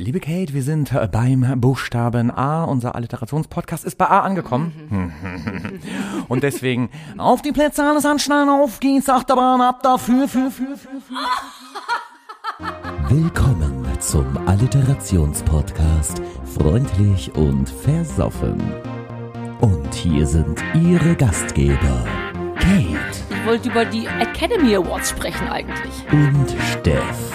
Liebe Kate, wir sind äh, beim Buchstaben A. Unser Alliterationspodcast ist bei A angekommen. Und deswegen auf die Plätze, alles anschneiden, auf geht's, Achterbahn ab dafür, für, für, für, für. Willkommen zum Alliterationspodcast Freundlich und Versoffen. Und hier sind Ihre Gastgeber Kate Ich wollte über die Academy Awards sprechen eigentlich. und Steff.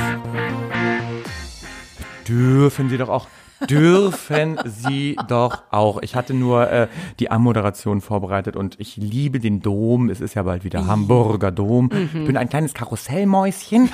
Dürfen Sie doch auch. Dürfen Sie doch auch. Ich hatte nur äh, die Anmoderation vorbereitet und ich liebe den Dom. Es ist ja bald wieder Hamburger Dom. Ich bin ein kleines Karussellmäuschen.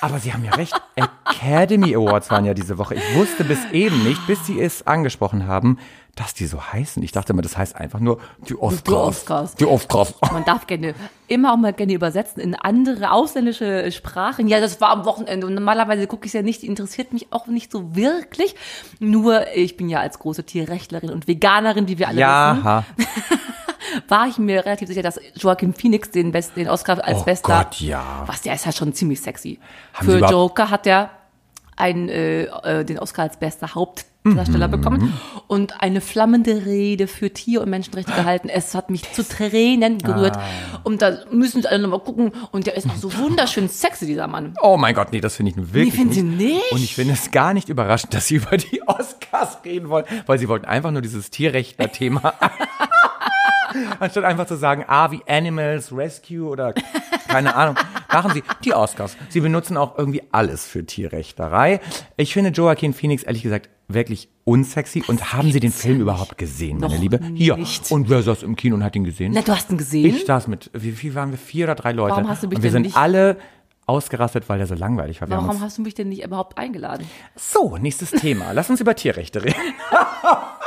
Aber Sie haben ja recht. Academy Awards waren ja diese Woche. Ich wusste bis eben nicht, bis Sie es angesprochen haben, dass die so heißen. Ich dachte immer, das heißt einfach nur die Oscars. Oscars. Die Oscars. Man darf gerne immer auch mal gerne übersetzen in andere ausländische Sprachen. Ja, das war am Wochenende und normalerweise gucke ich es ja nicht, interessiert mich auch nicht so wirklich. Nur ich bin ja als große Tierrechtlerin und Veganerin, wie wir alle wissen, Ja, war ich mir relativ sicher, dass Joaquin Phoenix den besten, den Oscar als Oh bester, Gott, ja. was der ist ja schon ziemlich sexy. Haben Für Joker hat er einen, äh, äh, den Oscar als bester Hauptdarsteller Mhm. bekommen und eine flammende Rede für Tier- und Menschenrechte gehalten. Es hat mich zu Tränen gerührt. Ah. Und da müssen Sie alle nochmal gucken. Und der ist auch so wunderschön sexy, dieser Mann. Oh mein Gott, nee, das finde ich nun wirklich finden Sie nicht? Und ich finde es gar nicht überraschend, dass Sie über die Oscars reden wollen, weil Sie wollten einfach nur dieses Tierrechtler-Thema. Anstatt einfach zu sagen, ah, wie Animals Rescue oder keine Ahnung, machen Sie die Oscars. Sie benutzen auch irgendwie alles für Tierrechterei. Ich finde Joaquin Phoenix ehrlich gesagt wirklich unsexy. Und haben Sie den Film überhaupt gesehen, meine Noch Liebe? Ja. nicht. Und wer saß im Kino und hat ihn gesehen? Na, du hast ihn gesehen? Ich saß mit, wie viel waren wir? Vier oder drei Leute. Warum hast du mich und wir denn sind nicht- alle ausgerastet, weil der so langweilig war. Wir Warum hast du mich denn nicht überhaupt eingeladen? so, nächstes Thema. Lass uns über Tierrechte reden.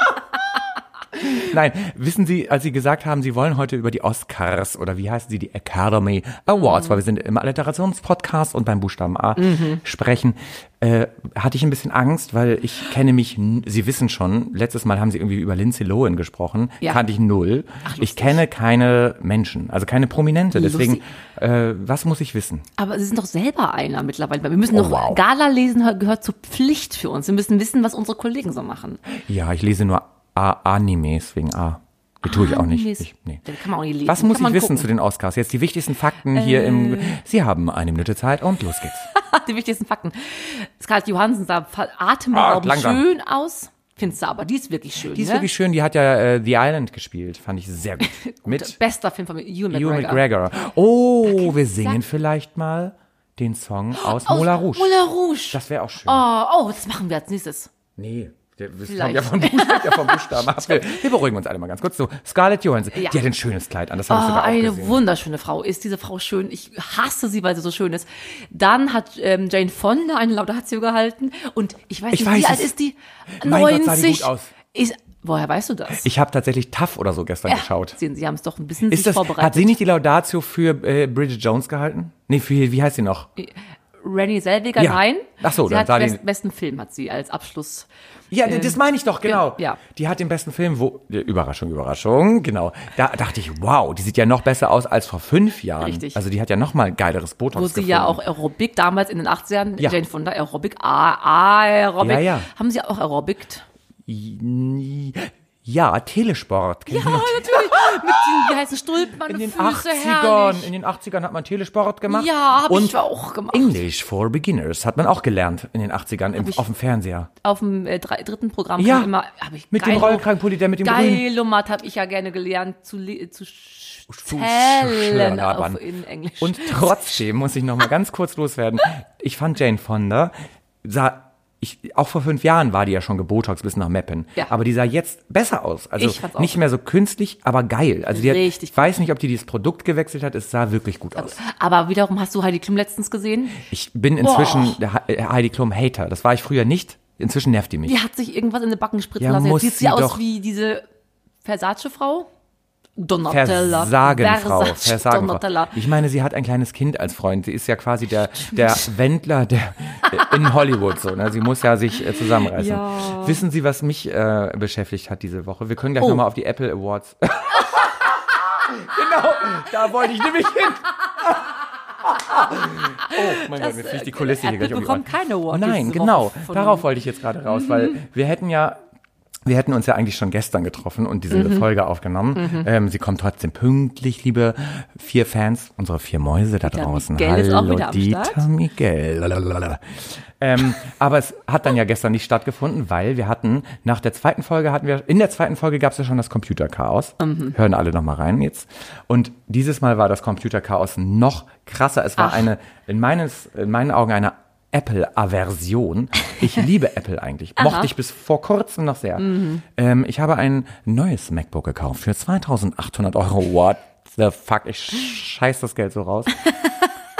Nein, wissen Sie, als Sie gesagt haben, Sie wollen heute über die Oscars oder wie heißen sie, die Academy Awards, weil wir sind im Alliterationspodcast und beim Buchstaben A sprechen, äh, hatte ich ein bisschen Angst, weil ich kenne mich, Sie wissen schon, letztes Mal haben Sie irgendwie über Lindsay Lohan gesprochen, Ja. kannte ich null. ich kenne keine Menschen, also keine Prominente, deswegen, äh, was muss ich wissen? Aber Sie sind doch selber einer mittlerweile. Wir müssen Oh, doch, wow. Gala lesen gehört zur Pflicht für uns. Wir müssen wissen, was unsere Kollegen so machen. Ja, ich lese nur A Animes wegen A. Die tue ich auch nicht. Ich, nee. Kann man auch nicht lesen. Was muss ich wissen gucken. Äh. zu den Oscars? Jetzt die wichtigsten Fakten hier im. Sie haben eine Minute Zeit und los geht's. Die wichtigsten Fakten. Scarlett Johansson sah atemberaubend Ah, schön aus. Findest du aber, die ist wirklich schön. Die ist ne? wirklich schön. Die hat ja äh, The Island gespielt. Fand ich sehr gut. Mit Bester Film von Ewan McGregor. Ewan McGregor. Oh, wir singen vielleicht mal den Song aus, Aus Moulin Rouge. Moulin Rouge. Das wäre auch schön. oh, oh, das machen wir als nächstes. Nee. Der, Vielleicht. kommt ja vom, ja vom Buchstaben ab. Wir, wir beruhigen uns alle mal ganz kurz. So, Scarlett Johansson, Ja. die hat ein schönes Kleid an, das habe ich Oh, sogar auch eine wunderschöne Frau. Ist diese Frau schön? Ich hasse sie, weil sie so schön ist. Dann hat ähm, Jane Fonda eine Laudatio gehalten. Und ich weiß Ich nicht, weiß wie alt ist die? Mein 90. Gott, sah die gut aus. Ist, woher weißt du das? Ich habe tatsächlich Tough oder so gestern geschaut. Sehen Sie, haben es doch ein bisschen Ist das, vorbereitet. hat sie nicht die Laudatio für äh, Bridget Jones gehalten? Nee, für, wie heißt sie noch? Renée Selweger, Ja. nein. Ach so, sie dann hat die- best, besten Film hat sie als Abschluss. Ja, das meine ich doch, genau. ja. Die hat den besten Film, wo, äh, Überraschung, Überraschung, genau. Da dachte ich, wow, die sieht ja noch besser aus als vor fünf Jahren. Richtig. Also die hat ja noch mal geileres Botox Wo sie gefunden. ja auch Aerobic damals in den 80ern, Ja. Jane Fonda Aerobic, ah, Aerobic. Ja, ja. Haben sie auch Aerobic? Ja, Telesport. Ja, natürlich. Mit den, heißen Stulpen, meine In den Füße, 80ern, herrlich. in den 80ern hat man Telesport gemacht. Ja, habe ich auch gemacht. English for Beginners hat man auch gelernt in den 80ern im, auf dem Fernseher. Auf dem äh, dritten Programm Ja, immer, ich mit dem Rollkragenpulli, der mit dem Geilomat habe ich ja gerne gelernt zu, zu schlabern. auf, in Englisch. Und trotzdem muss ich noch mal ganz kurz loswerden. Ich fand Jane Fonda sah ich, auch vor fünf Jahren war die ja schon gebotox bis nach Meppen. Ja. Aber die sah jetzt besser aus. Also nicht mehr so künstlich, aber geil. Also die hat, Richtig ich weiß nicht, ob die dieses Produkt gewechselt hat. Es sah wirklich gut aus. Aber wiederum hast du Heidi Klum letztens gesehen? Ich bin inzwischen der He- äh, Heidi Klum Hater. Das war ich früher nicht. Inzwischen nervt die mich. Die hat sich irgendwas in den Backen spritzen Ja, lassen. Jetzt sieht sie sie aus wie diese Versace-Frau. Donatella. Versagenfrau, Versagenfrau. Donatella. Ich meine, sie hat ein kleines Kind als Freund. Sie ist ja quasi der, der Wendler der, in Hollywood. So, ne? Sie muss ja sich äh, zusammenreißen. Ja. Wissen Sie, was mich äh, beschäftigt hat diese Woche? Wir können gleich Oh. nochmal auf die Apple Awards. genau, da wollte ich nämlich hin. Oh mein Gott, jetzt fliegt die Kulisse hier Apple gleich um die bekommt Ohren. keine Award Nein, genau. Darauf wollte ich jetzt gerade raus, weil wir hätten ja wir hätten uns ja eigentlich schon gestern getroffen und diese Mhm. Folge aufgenommen. Ähm, sie kommt trotzdem pünktlich, liebe vier Fans, unsere vier Mäuse da Dieter draußen. Miguel ist auch Hallo, wieder am Dieter Start. Miguel. Ähm, aber es hat dann ja gestern nicht stattgefunden, weil wir hatten nach der zweiten Folge hatten wir in der zweiten Folge gab es ja schon das Computerchaos. Mhm. Hören alle noch mal rein jetzt. Und dieses Mal war das Computerchaos noch krasser. Es war Ach. eine in meines in meinen Augen eine Apple-Aversion. Ich liebe Apple eigentlich. Mochte ich bis vor kurzem noch sehr. Ähm, ich habe ein neues MacBook gekauft für 2800 Euro. What the fuck? Ich scheiß das Geld so raus.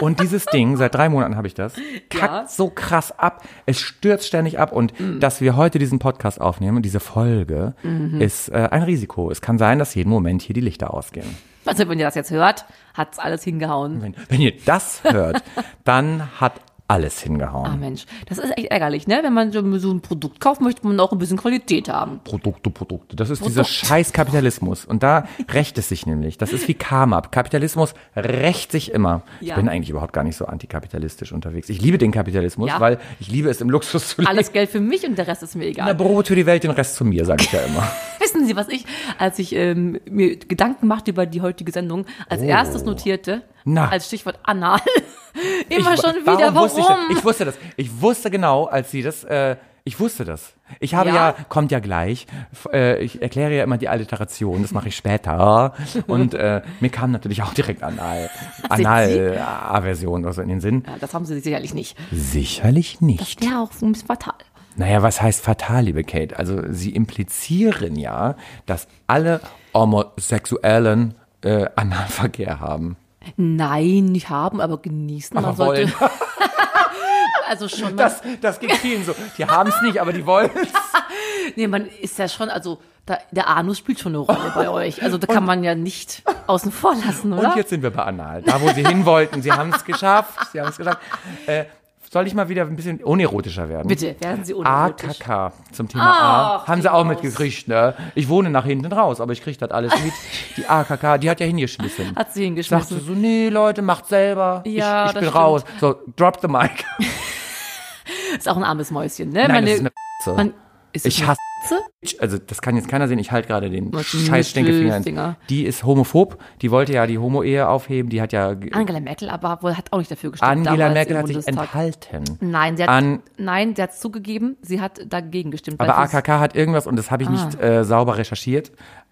Und dieses Ding, seit drei Monaten habe ich das, kackt Ja. so krass ab. Es stürzt ständig ab. Und dass wir heute diesen Podcast aufnehmen, diese Folge, ist äh, ein Risiko. Es kann sein, dass jeden Moment hier die Lichter ausgehen. Also wenn ihr das jetzt hört, hat's alles hingehauen. Wenn, wenn ihr das hört, dann hat alles hingehauen. Ah Mensch, das ist echt ärgerlich, ne? Wenn man so ein Produkt kauft, möchte man auch ein bisschen Qualität haben. Produkte, Produkte. Das ist dieser Produkt. scheiß Kapitalismus. Und da rächt es sich nämlich. Das ist wie Karma. Kapitalismus rächt sich immer. Ich Ja. bin eigentlich überhaupt gar nicht so antikapitalistisch unterwegs. Ich liebe den Kapitalismus, Ja. weil ich liebe es im Luxus zu leben. Alles Geld für mich und der Rest ist mir Na, egal. Brot für die Welt, den Rest zu mir, sage ich ja immer. Wissen Sie, was ich, als ich ähm, mir Gedanken machte über die heutige Sendung, als erstes notierte, Oh. Na. als Stichwort anal, immer Ich- schon wieder, warum? Wusste ich, ich wusste das. Ich wusste genau, als sie das, äh, ich wusste das. Ich habe ja, Ja? kommt ja gleich, äh, ich erkläre ja immer die Alliteration, das mache ich später. Und äh, mir kam natürlich auch direkt Anal, Anal-Aversion oder so in den Sinn. ja, das haben Sie sicherlich nicht. Sicherlich nicht. Ja, auch ein bisschen fatal. Naja, was heißt fatal, liebe Kate? Also sie implizieren ja, dass alle Homosexuellen äh, Analverkehr haben. Nein, nicht haben, aber genießen. Man Aber sollte, wollen. also schon Das, das geht vielen so. Die haben es nicht, aber die wollen es. nee, man ist ja schon, also da, der Anus spielt schon eine Rolle bei euch. Also da kann man ja nicht außen vor lassen, oder? Und jetzt sind wir bei Anal. Da, wo sie hin wollten. Sie haben es geschafft. Sie haben es geschafft. Äh, soll ich mal wieder ein bisschen unerotischer werden? Bitte, werden Sie unerotisch. AKK zum Thema A. Ach, Haben sie auch mitgekriegt, ne? Ich wohne nach hinten raus, aber ich krieg das alles mit. Die AKK, die hat ja hingeschmissen. Hat sie hingeschmissen. so, nee, Leute, macht selber. Ja, ich ich bin stimmt. raus. So, drop the mic. Ist auch ein armes Mäuschen, ne? Nein, Meine- das ist eine man, ist Ich hasse, F***e? also das kann jetzt keiner sehen, ich halte gerade den scheiß Stinkefinger. Die ist homophob, die wollte ja die Homo-Ehe aufheben, die hat ja, Angela Merkel aber wohl hat auch nicht dafür gestimmt. Angela Merkel hat sich Bundestag. enthalten. Nein, sie hat, An- nein, sie hat zugegeben, sie hat dagegen gestimmt. Aber AKK hat irgendwas, und das habe ich nicht Ah. äh, sauber recherchiert,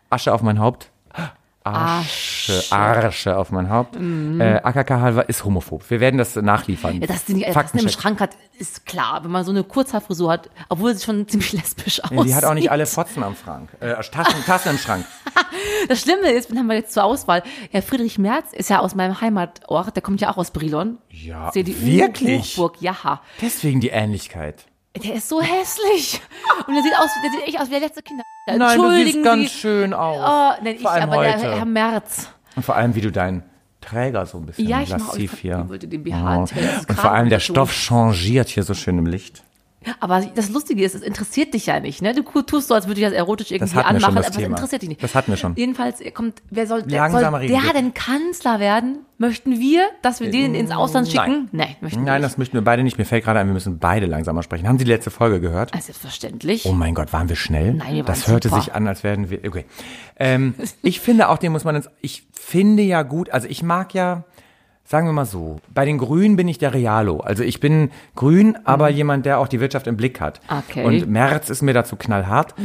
Asche auf mein Haupt. Asche, Arsche auf mein Haupt. Äh, AKK hat- ist homophob. Wir werden das nachliefern. Ja, dass sie sie im. Schrank hat, ist klar. Wenn man so eine Kurzhaarfrisur hat, obwohl sie schon ziemlich lesbisch aussieht. Ja, die hat auch nicht alle Fotzen am Schrank. Äh, Tassen, Tassen im Schrank. Das Schlimme ist, wir haben wir jetzt zur Auswahl. Herr Friedrich Merz ist ja aus meinem Heimatort, der kommt ja auch aus Brilon. Ja, CDU wirklich? Hochburg, ja. Deswegen die Ähnlichkeit. Der ist so hässlich. Und der sieht aus, der sieht echt aus wie der letzte Kinder. Nein, du siehst ganz Sie. schön aus. Oh, nein, ich, aber heute. der Herr Merz. Und vor allem, wie du deinen Träger so ein bisschen Ja, ich mach- lassiv ich hier. wollte den BH Oh. Und vor allem der. Stoff changiert hier so schön im Licht. Aber das Lustige ist, es interessiert dich ja nicht, ne? Du tust so, als würde ich das erotisch irgendwie schon, anmachen, das aber Thema. es interessiert dich nicht. Das hatten wir schon. Jedenfalls er kommt, wer soll, wer Langsam soll der denn Kanzler werden? Möchten wir, dass wir den ins Ausland schicken? Nein, möchten wir Nein, das möchten wir beide nicht. Mir fällt gerade ein, wir müssen beide langsamer sprechen. Haben Sie die letzte Folge gehört? Also selbstverständlich. Oh mein Gott, waren wir schnell? Nein, wir waren Das hörte super. sich an, als wären wir. Okay. Ähm, ich finde auch, den muss man ins. Ich finde ja gut, also ich mag ja, sagen wir mal so, bei den Grünen bin ich der Realo. Also ich bin grün, aber jemand, der auch die Wirtschaft im Blick hat. Mhm. Okay. Mhm. Und Merz ist mir dazu knallhart.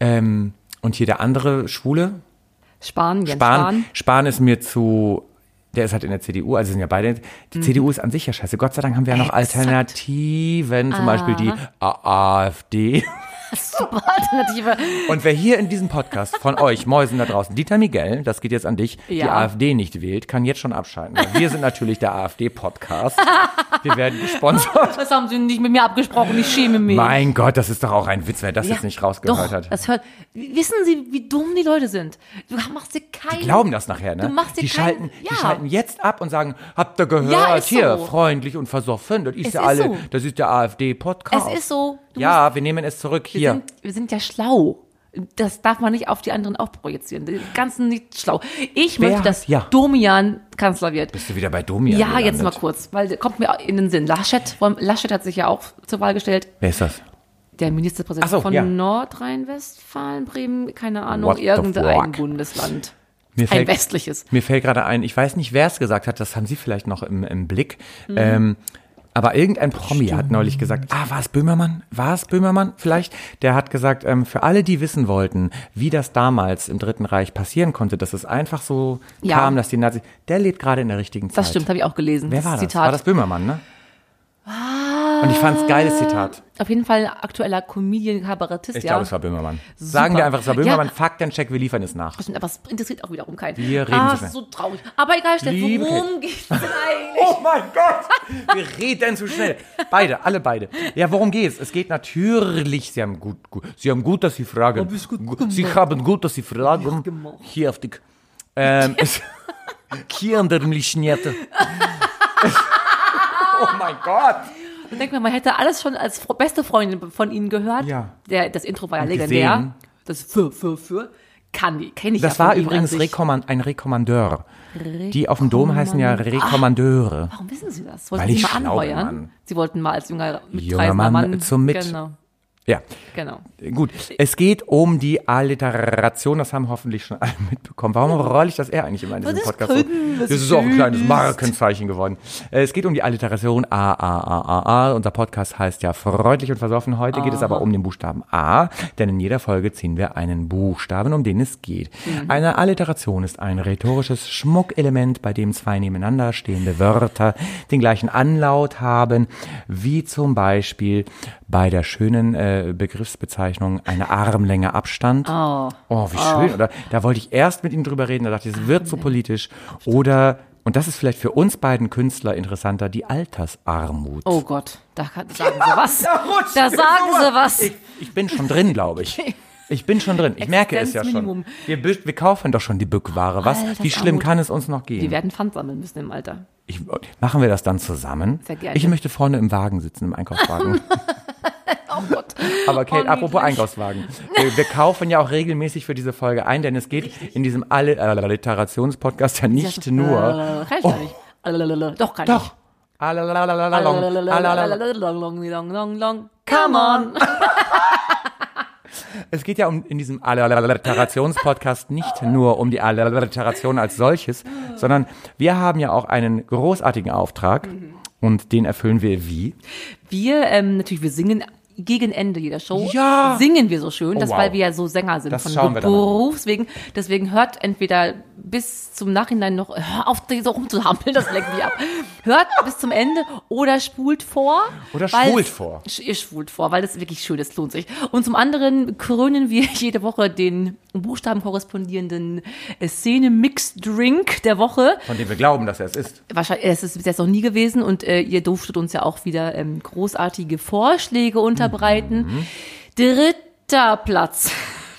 Ähm, und hier der andere Schwule, Spahn, Jens Spahn, Spahn. Spahn ist mir zu. Der ist halt in der CDU, also sind ja beide. Die CDU ist an sich ja scheiße. Gott sei Dank haben wir ja noch Mhm. Exakt. Alternativen, zum Beispiel die AfD. Super Alternative. Und wer hier in diesem Podcast von euch, Mäusen da draußen, Dieter Miguel, das geht jetzt an dich, die Ja. AfD nicht wählt, kann jetzt schon abschalten. Wir sind natürlich der AfD-Podcast. Wir werden gesponsert. Das haben sie nicht mit mir abgesprochen, ich schäme mich. Mein Gott, das ist doch auch ein Witz, wer das Ja, jetzt nicht rausgehört doch, hat. Das hört, wissen Sie, wie dumm die Leute sind? Du machst dir keine. Die glauben das nachher, ne? Du machst dir die, kein- schalten, die ja. schalten jetzt ab und sagen, habt ihr gehört, Ja, ist hier, so. freundlich und versoffen, das ist Es ja alle, so. das ist der AfD-Podcast. Es ist so. Du Ja, wir nehmen es zurück Wir hier. sind, wir sind ja schlau. Das darf man nicht auf die anderen auch projizieren. Die ganzen nicht schlau. Ich Wer möchte, dass ja. Domian Kanzler wird. Bist du wieder bei Domian Ja, jetzt gelandet? mal kurz, weil kommt mir in den Sinn. Laschet, Laschet hat sich ja auch zur Wahl gestellt. Wer ist das? Der Ministerpräsident so, von ja. Nordrhein-Westfalen, Bremen, keine Ahnung, What irgendein? Bundesland. Mir Ein fällt- westliches. Mir fällt gerade ein, ich weiß nicht, wer es gesagt hat, das haben Sie vielleicht noch im, im Blick. Mhm. Ähm, aber irgendein Promi hat neulich gesagt, ah, war es Böhmermann? War es Böhmermann vielleicht? Der hat gesagt, ähm, für alle, die wissen wollten, wie das damals im Dritten Reich passieren konnte, dass es einfach so Ja. kam, dass die Nazis, der lebt gerade in der richtigen Zeit. Das stimmt, habe ich auch gelesen. Wer war das? Zitat. Ah. War das Böhmermann, ne? Und ich fand's geiles Zitat. Auf jeden Fall aktueller Comedian, Kabarettist, Ich ja. glaube, es war Böhmermann. Sagen wir einfach, es war Ja. Böhmermann. Faktencheck, wir liefern es nach. Stimmt, aber es interessiert auch wiederum keinen. Wir reden ah, so schnell. so traurig. Aber egal, Steff, Liebe worum geht's denn eigentlich? Oh mein Gott! Wir reden zu schnell. Beide, alle beide. Ja, worum geht's? Es geht natürlich, Sie haben gut, gut Sie haben gut, dass Sie fragen. Hab ich gut. Sie haben gut, dass Sie fragen. Hier auf die, ähm, es, hier an der Lischnierte. oh mein Gott! Ich denke mal, man hätte alles schon als beste Freundin von ihnen gehört. Ja. Der, das Intro war ja legendär. gesehen. Das für, für, für. Kann die, kenne ich Das ja war übrigens. Rekommand, ein Rekommandeur. Die auf dem Dom heißen ja Rekommandeure. Warum wissen Sie das? Wollten Weil Sie ich mal anheuern? Mann. Sie wollten mal als junger, Junger mitreisender Mann Mann. zum Mit. Genau, Ja. genau. Gut, es geht um die Alliteration, das haben hoffentlich schon alle mitbekommen. Warum rolle ich das eher eigentlich immer in diesem das Podcast? können wir Das ist auch ein kleines Markenzeichen geworden. Äh, Es geht um die Alliteration A, A, A, A, A. Unser Podcast heißt ja freundlich und versoffen. Heute geht es aber um den Buchstaben A, denn in jeder Folge ziehen wir einen Buchstaben, um den es geht. Mhm. Eine Alliteration ist ein rhetorisches Schmuckelement, bei dem zwei nebeneinander stehende Wörter den gleichen Anlaut haben, wie zum Beispiel bei der schönen äh, Begriffsbezeichnung eine Armlänge Abstand. Oh. Oh, wie schön. Oder da wollte ich erst mit ihm drüber reden, da dachte ich, es wird so politisch. Oder, und das ist vielleicht für uns beiden Künstler interessanter, die Altersarmut. Oh Gott, da kann, sagen Sie was. Da sagen Sie was. Ich, ich bin schon drin, glaube ich. Ich bin schon drin. Ich merke es ja schon. Wir, wir kaufen doch schon die Bückware. Was? Altersarmut. Wie schlimm kann es uns noch Die gehen? werden Pfand sammeln müssen im Alter. Ich, machen wir das dann zusammen? Sehr gerne. Ich möchte vorne im Wagen sitzen, im Einkaufswagen. Oh Gott. Aber Kate, Oh, apropos. Einkaufswagen. Wir, wir kaufen ja auch regelmäßig für diese Folge ein, denn es geht in diesem Alle- äh, Alliterationspodcast ja nicht Ja, nur. äh, Kann ich gar nicht. Doch, kann Doch. Ich. Come on. Es geht ja um in diesem Alliterationspodcast nicht nur um die Alliteration als solches, sondern wir haben ja auch einen großartigen Auftrag und den erfüllen wir wie? Wir, ähm, natürlich, wir singen gegen Ende jeder Show. Ja. Singen wir so schön, Oh, das, wow. weil wir ja so Sänger sind Das von. Berufswegen. Deswegen hört entweder bis zum Nachhinein noch, hör auf, so rumzuhampeln, das lenkt mich ab. Hört bis zum Ende oder spult vor. Oder schwult vor. Ihr spult vor, weil das ist wirklich schön, das lohnt sich. Und zum anderen krönen wir jede Woche den Buchstaben korrespondierenden Szene-Mix-Drink der Woche. Von dem wir glauben, dass er es ist. Wahrscheinlich, es ist bis jetzt noch nie gewesen und äh, ihr durftet uns ja auch wieder ähm, großartige Vorschläge unterbreiten. Mhm. Dritter Platz.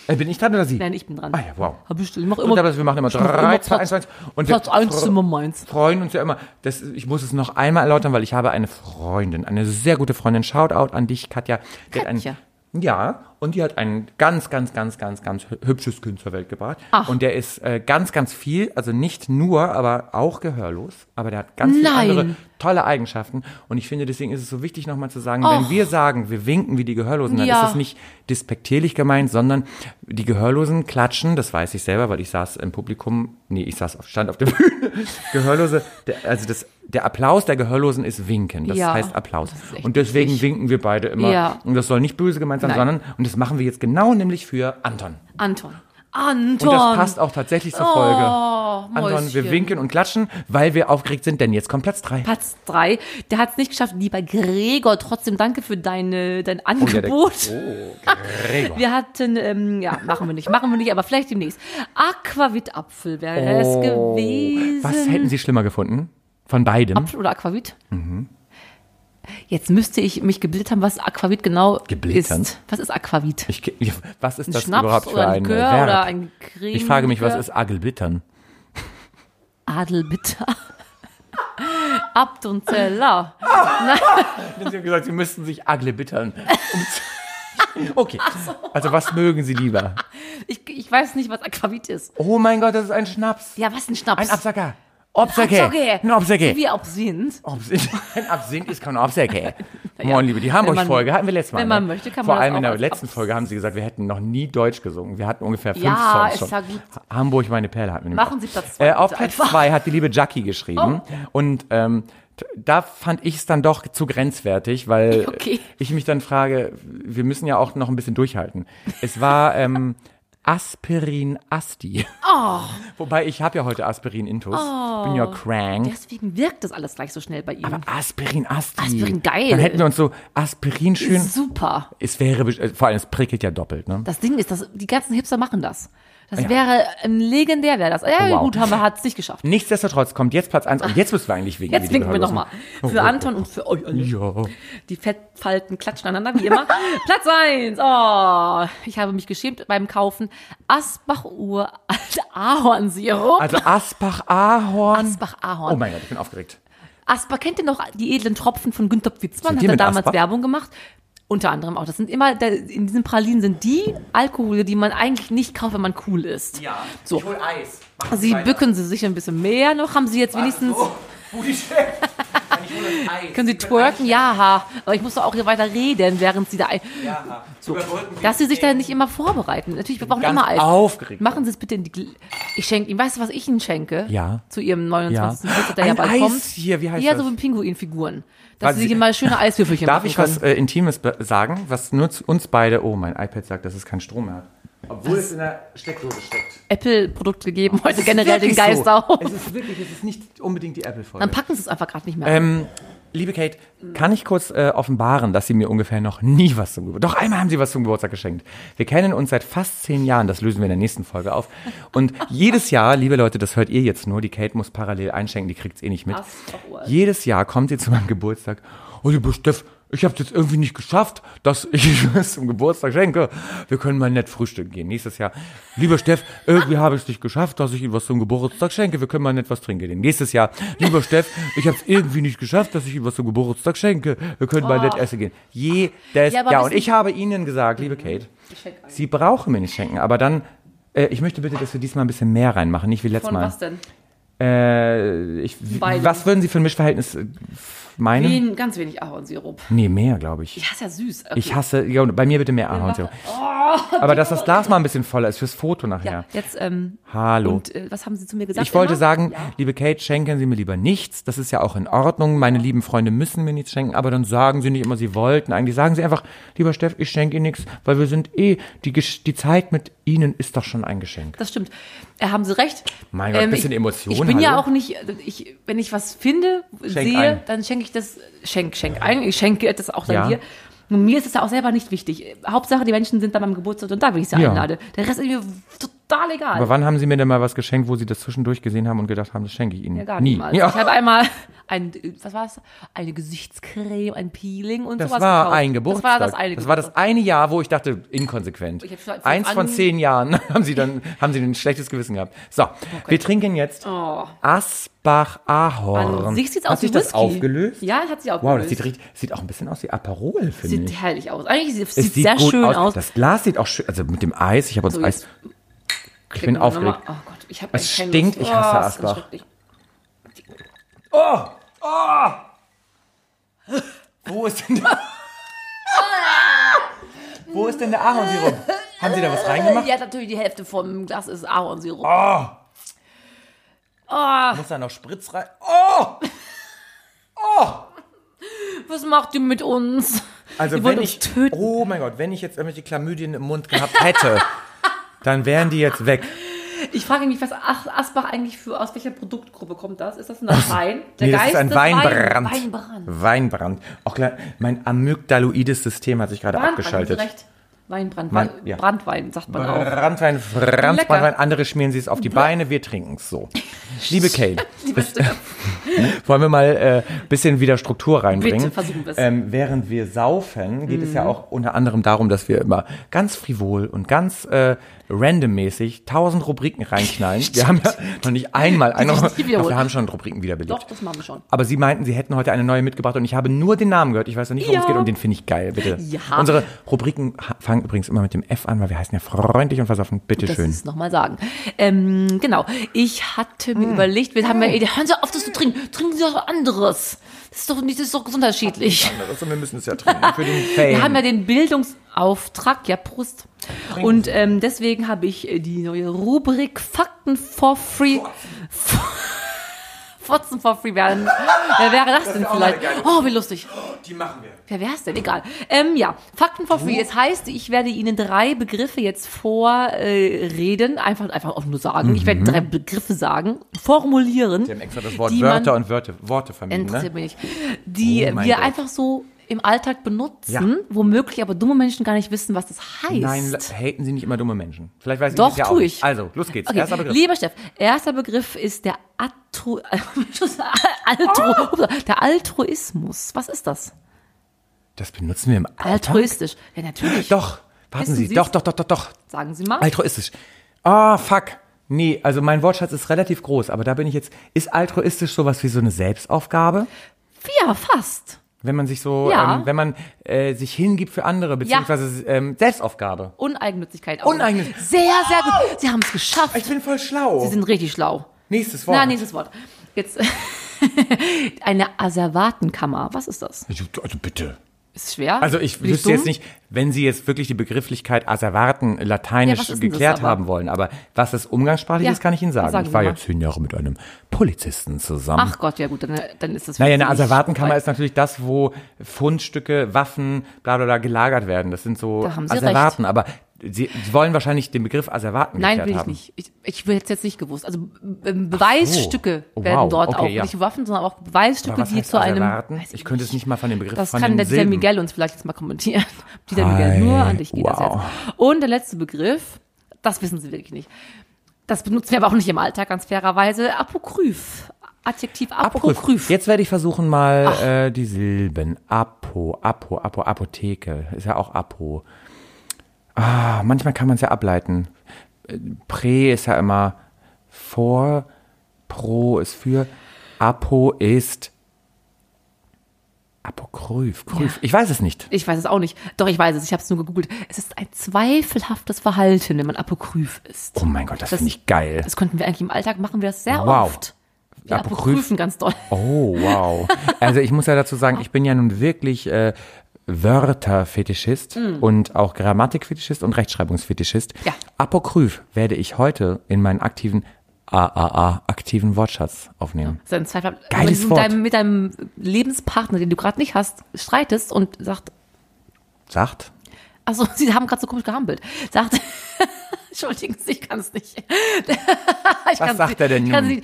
Äh, bin ich dran oder Sie? Nein, ich bin dran. Ah ja, wow. Hab ich, ich mach immer, aber wir machen immer ich mach 3, 2, Platz, 1, 1. Und wir Platz 1 ist immer meins. freuen uns ja immer. Das, ich muss es noch einmal erläutern, weil ich habe eine Freundin, eine sehr gute Freundin. Shoutout an dich, Katja. Katja. Ja, und die hat ein ganz, ganz, ganz, ganz, ganz hü- hübsches Kind zur Welt gebracht. Ach. Und der ist äh, ganz, ganz viel, also nicht nur, aber auch gehörlos. Aber der hat ganz viele andere tolle Eigenschaften. Und ich finde, deswegen ist es so wichtig, nochmal zu sagen, wenn wir sagen, wir winken wie die Gehörlosen, dann Ja. ist das nicht despektierlich gemeint, sondern die Gehörlosen klatschen, das weiß ich selber, weil ich saß im Publikum, nee, ich saß auf, stand auf der Bühne. Gehörlose, der, also das, der Applaus der Gehörlosen ist winken, das Ja, heißt Applaus. das Und deswegen wichtig. winken wir beide immer. Ja. Und das soll nicht böse gemeint sein, Nein. sondern, und das machen wir jetzt genau nämlich für Anton. Anton. Anton. Und das passt auch tatsächlich zur Folge. Oh, Anton, wir winken und klatschen, weil wir aufgeregt sind, denn jetzt kommt Platz drei. Platz 3. Der hat es nicht geschafft. Lieber Gregor, trotzdem danke für deine, dein Oh, ja, der- Angebot. Oh, Gregor. Wir hatten, ähm, ja, machen wir nicht, machen wir nicht, aber vielleicht demnächst. Aquavit-Apfel wäre es Oh. gewesen. Was hätten Sie schlimmer gefunden? Von beidem? Apfel oder Aquavit? Mhm. Jetzt müsste ich mich gebildet haben, was Aquavit genau Geblittern? ist. Was ist Aquavit? Ich, was ist Ein das Schnaps überhaupt für ein ein Verb? oder ein Creme? ich frage mich, was ist Agelbittern? Adelbitter. Abt und Zeller. Sie haben gesagt, Sie müssten sich Agelbittern. Um Okay. Also was mögen Sie lieber? Ich, ich weiß nicht, was Aquavit ist. Oh mein Gott, das ist ein Schnaps. Ja, was ein Schnaps? Ein Absacker. Obsacke. Absacke. Ein Obsacke. Wie Absinth. Absinth. Ein Absinth ist kein Obsacke. Moin, liebe, die Hamburg-Folge hatten wir letztes Mal. wenn man ne? möchte, kann Vor man das allem in der letzten Folge haben sie gesagt, wir hätten noch nie Deutsch gesungen. Wir hatten ungefähr fünf Ja, Songs ist schon. ja gut. Hamburg, meine Perle hatten wir Machen. Sie Platz zwei, Äh, auf Platz einfach. zwei hat die liebe Jackie geschrieben. Oh. Und ähm, da fand ich es dann doch zu grenzwertig, weil Okay. ich mich dann frage, wir müssen ja auch noch ein bisschen durchhalten. Es war ähm, Aspirin Asti. Oh. Wobei ich habe ja heute Aspirin Intus. Bin ja crank. Deswegen wirkt das alles gleich so schnell bei ihm. Aber Aspirin Asti. Aspirin, geil. Dann hätten wir uns so Aspirin schön. Super. Es wäre, äh, vor allem, es prickelt ja doppelt, ne? Das Ding ist, dass die ganzen Hipster machen das. Das wäre ähm, legendär, wäre das. Ja, Wow. gut, haben wir hat es nicht geschafft. Nichtsdestotrotz kommt jetzt Platz 1 und jetzt müssen wir eigentlich wegen Jetzt winken wir nochmal. Für Anton und für euch alle. Ja. Die Fettfalten klatschen aneinander, wie immer. Platz eins. Oh, ich habe mich geschämt beim Kaufen. Asbach-Uhr Ahornsirup. Also Asbach Ahorn. Asbach-Ahorn. Oh mein Gott, ich bin aufgeregt. Asper, kennt ihr noch die edlen Tropfen von Günter Pfitzmann? Sind Hat er damals Asbach? Werbung gemacht. Unter anderem auch. Das sind immer, in diesen Pralinen sind die Alkohole, die man eigentlich nicht kauft, wenn man cool ist. Ja. So. Ich hol Eis. Sie bücken sie sich ein bisschen mehr noch. Haben Sie jetzt wenigstens, Booty Können Sie twerken? Ja, ha. aber ich muss doch auch hier weiter reden, während Sie da, Ja. so, dass Sie sich da nicht immer vorbereiten. Natürlich, wir brauchen Ganz immer Eis. aufgeregt. Machen Sie es bitte in die, Gl- ich schenke Ihnen, weißt du, was ich Ihnen schenke? Ja. Zu Ihrem 29. Ja. Geburtstag, der ja bald Eis kommt. hier, wie heißt ja, das? so wie Pinguinfiguren. Dass Warte, Sie sich mal schöne Eiswürfelchen Darf ich was äh, Intimes sagen, was nur uns beide, oh, mein iPad sagt, dass es keinen Strom mehr hat. Obwohl es in der Steckdose steckt. Apple-Produkt gegeben, heute generell den Geist so. auf. Es ist wirklich, es ist nicht unbedingt die Apple-Folge. Dann packen Sie es einfach gerade nicht mehr. Ähm, liebe Kate, kann ich kurz äh, offenbaren, dass Sie mir ungefähr noch nie was zum Geburtstag... Doch einmal haben Sie was zum Geburtstag geschenkt. Wir kennen uns seit fast zehn Jahren, das lösen wir in der nächsten Folge auf. Und jedes Jahr, liebe Leute, das hört ihr jetzt nur, die Kate muss parallel einschenken, die kriegt's eh nicht mit. Uhr. Jedes Jahr kommt sie zu meinem Geburtstag. Oh, lieber Steff, ich habe jetzt irgendwie nicht geschafft, dass ich was zum Geburtstag schenke. Wir können mal nett frühstücken gehen. Nächstes Jahr, lieber Steff, irgendwie habe ich es nicht geschafft, dass ich Ihnen was zum Geburtstag schenke. Wir können mal nett was trinken gehen. Nächstes Jahr, lieber Steff, ich habe es irgendwie nicht geschafft, dass ich Ihnen was zum Geburtstag schenke. Wir können mal nett essen gehen. Jedes Ja, Jahr. Und ich habe Ihnen gesagt, liebe Kate, schenk ein. Sie brauchen mir nicht schenken, aber dann, äh, ich möchte bitte, dass wir diesmal ein bisschen mehr reinmachen, nicht wie letztes Von Mal. was denn? Äh, ich, was würden Sie für ein Mischverhältnis äh, meinen? Wen, ganz wenig Ahornsirup. Nee, mehr, glaube ich. Ja, ist ja süß. Okay. Ich hasse, ja, bei mir bitte mehr Ahornsirup. Aber dass das Glas mal ein bisschen voller ist fürs Foto nachher. ja, jetzt, ähm, Hallo. und äh, was haben Sie zu mir gesagt? ich wollte immer? sagen, liebe Kate, schenken Sie mir lieber nichts. Das ist ja auch in Ordnung. Meine lieben Freunde müssen mir nichts schenken, aber dann sagen Sie nicht immer, Sie wollten. Eigentlich sagen Sie einfach, lieber Steff, ich schenke Ihnen nichts, weil wir sind eh, die, die Zeit mit Ihnen ist doch schon ein Geschenk. Das stimmt. Äh, haben Sie recht. Mein Gott, bisschen ich, Emotion, Ich bin ja hallo? auch nicht, ich, wenn ich was finde, sehe, ein. dann schenke ich das, schenk, schenk ein. Ich schenke das auch dann Ja. dir. Und mir ist es ja auch selber nicht wichtig. Hauptsache, die Menschen sind dann beim Geburtstag und da, wenn ich sie Ja. einlade. Der Rest ist mir total egal. Aber wann haben Sie mir denn mal was geschenkt, wo Sie das zwischendurch gesehen haben und gedacht haben, das schenke ich Ihnen? ja, gar Nie. niemals. Ja. Ich habe einmal ein, was war es? Eine Gesichtscreme, ein Peeling und Das sowas war gekauft. ein Geburtstag. Das war das eine das war das eine Jahr, wo ich dachte, inkonsequent. Ich schon Eins von zehn Jahren haben sie dann haben sie ein schlechtes Gewissen gehabt. So, wir trinken jetzt Oh. Asbach Ahorn. An sich sieht's Hat aus sich das Whisky. aufgelöst? Ja, hat sich Wow, aufgelöst. das sieht, richtig, sieht auch ein bisschen aus wie Aperol, finde Sieht ich. herrlich aus. Eigentlich sieht, Es sieht sehr gut schön aus. Das Glas sieht auch schön, also mit dem Eis, ich habe uns So, Eis. Ich Klicken bin aufgeregt. nochmal. Oh Gott, ich habe Es stinkt, ich hasse Asbach. Wo ist denn der? Wo ist denn der Ahornsirup? Haben Sie da was reingemacht? Ja, natürlich die Hälfte vom Glas ist Ahornsirup. Oh. Oh, Muss da noch Spritz rein? Oh! was macht ihr mit uns? Also Die wollen wenn uns ich, töten. oh mein Gott, wenn ich jetzt irgendwelche Chlamydien im Mund gehabt hätte, dann wären die jetzt weg. Ich frage mich, was Ach- Asbach eigentlich für, aus welcher Produktgruppe kommt das? Ist das ein Wein? Der Nee, das ist ein Weinbrand. Wein, Weinbrand. Weinbrand. Auch klar, mein amygdaloides System hat sich gerade abgeschaltet. haben Sie recht. Weinbrand. Wein- ja. Brandwein, sagt man auch. Brandwein. Brandwein, andere schmieren sie es auf die Beine, wir trinken es so. Liebe Steff. wollen wir mal äh, bisschen wieder Struktur reinbringen? Bitte, versuchen wir's. Ähm, während wir saufen, geht es ja auch unter anderem darum, dass wir immer ganz frivol und ganz äh, randommäßig tausend Rubriken reinknallen. Wir haben ja noch nicht einmal eine. Doch, wir haben schon Rubriken wiederbelebt. Doch, das machen wir schon. Aber Sie meinten, Sie hätten heute eine neue mitgebracht und ich habe nur den Namen gehört. Ich weiß noch nicht, worum es Ja. geht und den finde ich geil, bitte. Ja. Unsere Rubriken fangen übrigens immer mit dem F an, weil wir heißen ja freundlich und versoffen. Bitte Das schön. ist nochmal sagen. Ähm, genau. Ich hatte mir überlegt, wir haben ja, hören Sie auf, das zu trinken. Trinken Sie was anderes. Das ist doch nicht, das ist doch gesundheitsschädlich. Also wir müssen es ja trinken für den Fame. Wir haben ja den Bildungsauftrag, ja, Prost. Und ähm, deswegen habe ich äh, die neue Rubrik Fakten for Free. Fotzen for Free werden. Wer wäre das denn auch vielleicht? Oh, wie lustig. Die machen wir. Wer wäre es denn? Egal. Ähm, ja, Fakten for Free. Es heißt, ich werde Ihnen drei Begriffe jetzt vorreden, äh, einfach, einfach auch nur sagen. Ich werde drei Begriffe sagen, formulieren. Mhm. Sie haben extra das Wort Wörter und Wörter, Worte vermieden, Interessiert ne? mich nicht. Die Oh wir Gott. einfach so im Alltag benutzen, Ja. womöglich aber dumme Menschen gar nicht wissen, was das heißt. Nein, haten Sie nicht immer dumme Menschen. Vielleicht weiß ich Doch, das ja auch tue ich. Also, los geht's. Okay, Erster Begriff. lieber Steff, erster Begriff ist der Atru Altru Upsa, der Altruismus. Was ist das? Das benutzen wir im Alltag. Altruistisch. Ja, natürlich. Doch, warten Sie. Sie's? Doch, doch, doch, doch, doch. Sagen Sie mal. Altruistisch. Ah, fuck. Nee, also mein Wortschatz ist relativ groß, aber da bin ich jetzt. Ist altruistisch sowas wie so eine Selbstaufgabe? Ja, fast. Wenn man sich so, Ja. ähm, wenn man äh, sich hingibt für andere, beziehungsweise ähm, Selbstaufgabe. Uneigennützigkeit. auch. Uneigennützig- Sehr, sehr gut. Sie haben es geschafft. Ich bin voll schlau. Sie sind richtig schlau. Nächstes Wort. Na, nächstes Wort. Jetzt eine Asservatenkammer. Was ist das? Also bitte. Ist schwer? Also ich Bin wüsste jetzt dumm? nicht, wenn Sie jetzt wirklich die Begrifflichkeit Asservaten Ja, lateinisch das geklärt haben wollen, aber was das umgangssprachlich Ja, ist, kann ich Ihnen sagen. sagen ich war ja zehn Jahre mit einem Polizisten zusammen. Ach Gott, ja gut, dann, dann ist das naja, eine Asservatenkammer ist natürlich das, wo Fundstücke, Waffen, bla bla bla gelagert werden. Das sind so Da Asservaten, aber Sie, Sie wollen wahrscheinlich den Begriff Asservaten Nein, will ich haben. nicht. Ich, ich will jetzt nicht gewusst. Also ähm, Beweisstücke Oh, werden wow. dort Okay, auch ja. nicht Waffen, sondern auch Beweisstücke, die zu einem. Asservaten? Weiß Ich könnte es nicht mal von dem Begriff Das kann der Dieter. Miguel uns vielleicht jetzt mal kommentieren. Dieter Miguel, nur an dich geht das wow. jetzt. Und der letzte Begriff, das wissen Sie wirklich nicht. Das benutzen wir aber auch nicht im Alltag, ganz fairerweise. Apokryph. Adjektiv Apokryph. Apokryph. Jetzt werde ich versuchen mal äh, die Silben. Apo, Apo, Apo, Apotheke. Ist ja auch Apo. Ah, manchmal kann man es ja ableiten. Prä ist ja immer vor, Pro ist für, Apo ist Apokryph. Kryph. Ich weiß es nicht. Ich weiß es auch nicht. Doch, ich weiß es. Ich habe es nur gegoogelt. Es ist ein zweifelhaftes Verhalten, wenn man Apokryph ist. Oh mein Gott, das, Das- finde ich geil. Das könnten wir eigentlich im Alltag machen, wir das sehr Wow. oft. Wir Apokryph- apokryphen ganz doll. Oh, wow. Also ich muss ja dazu sagen, ich bin ja nun wirklich äh, Wörterfetischist und auch Grammatikfetischist und Rechtschreibungsfetischist. Ja. Apokryph werde ich heute in meinen aktiven AAA, aktiven Wortschatz aufnehmen. Ein Zweifel. Geiles wenn du Wort. mit deinem, mit deinem Lebenspartner, den du gerade nicht hast, streitest und sagt, Sagt? achso, sie haben gerade so komisch gehampelt, sagt, entschuldigen Sie, ich kann es nicht. ich Was sagt nicht. er denn nun?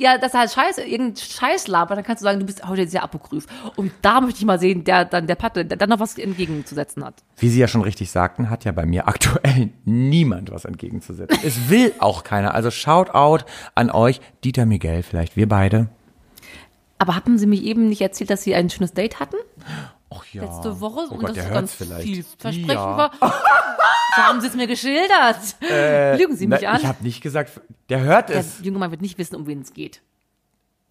Ja, das ist halt scheiße, irgendein Scheiß labert, dann kannst du sagen, du bist heute sehr apokryph. Und da möchte ich mal sehen, der dann der Patte, der dann noch was entgegenzusetzen hat. Wie Sie ja schon richtig sagten, hat ja bei mir aktuell niemand was entgegenzusetzen. es will auch keiner. Also shout out an euch, Dieter Miguel, vielleicht wir beide. Aber hatten Sie mich eben nicht erzählt, dass Sie ein schönes Date hatten? Ach ja. letzte Woche Oh und Gott, das der hört's ganz vielleicht. vielversprechend Ja. war. so haben Sie es mir geschildert. Lügen Sie mich Na, an. Ich habe nicht gesagt, der hört Der es. junge Mann wird nicht wissen, um wen es geht.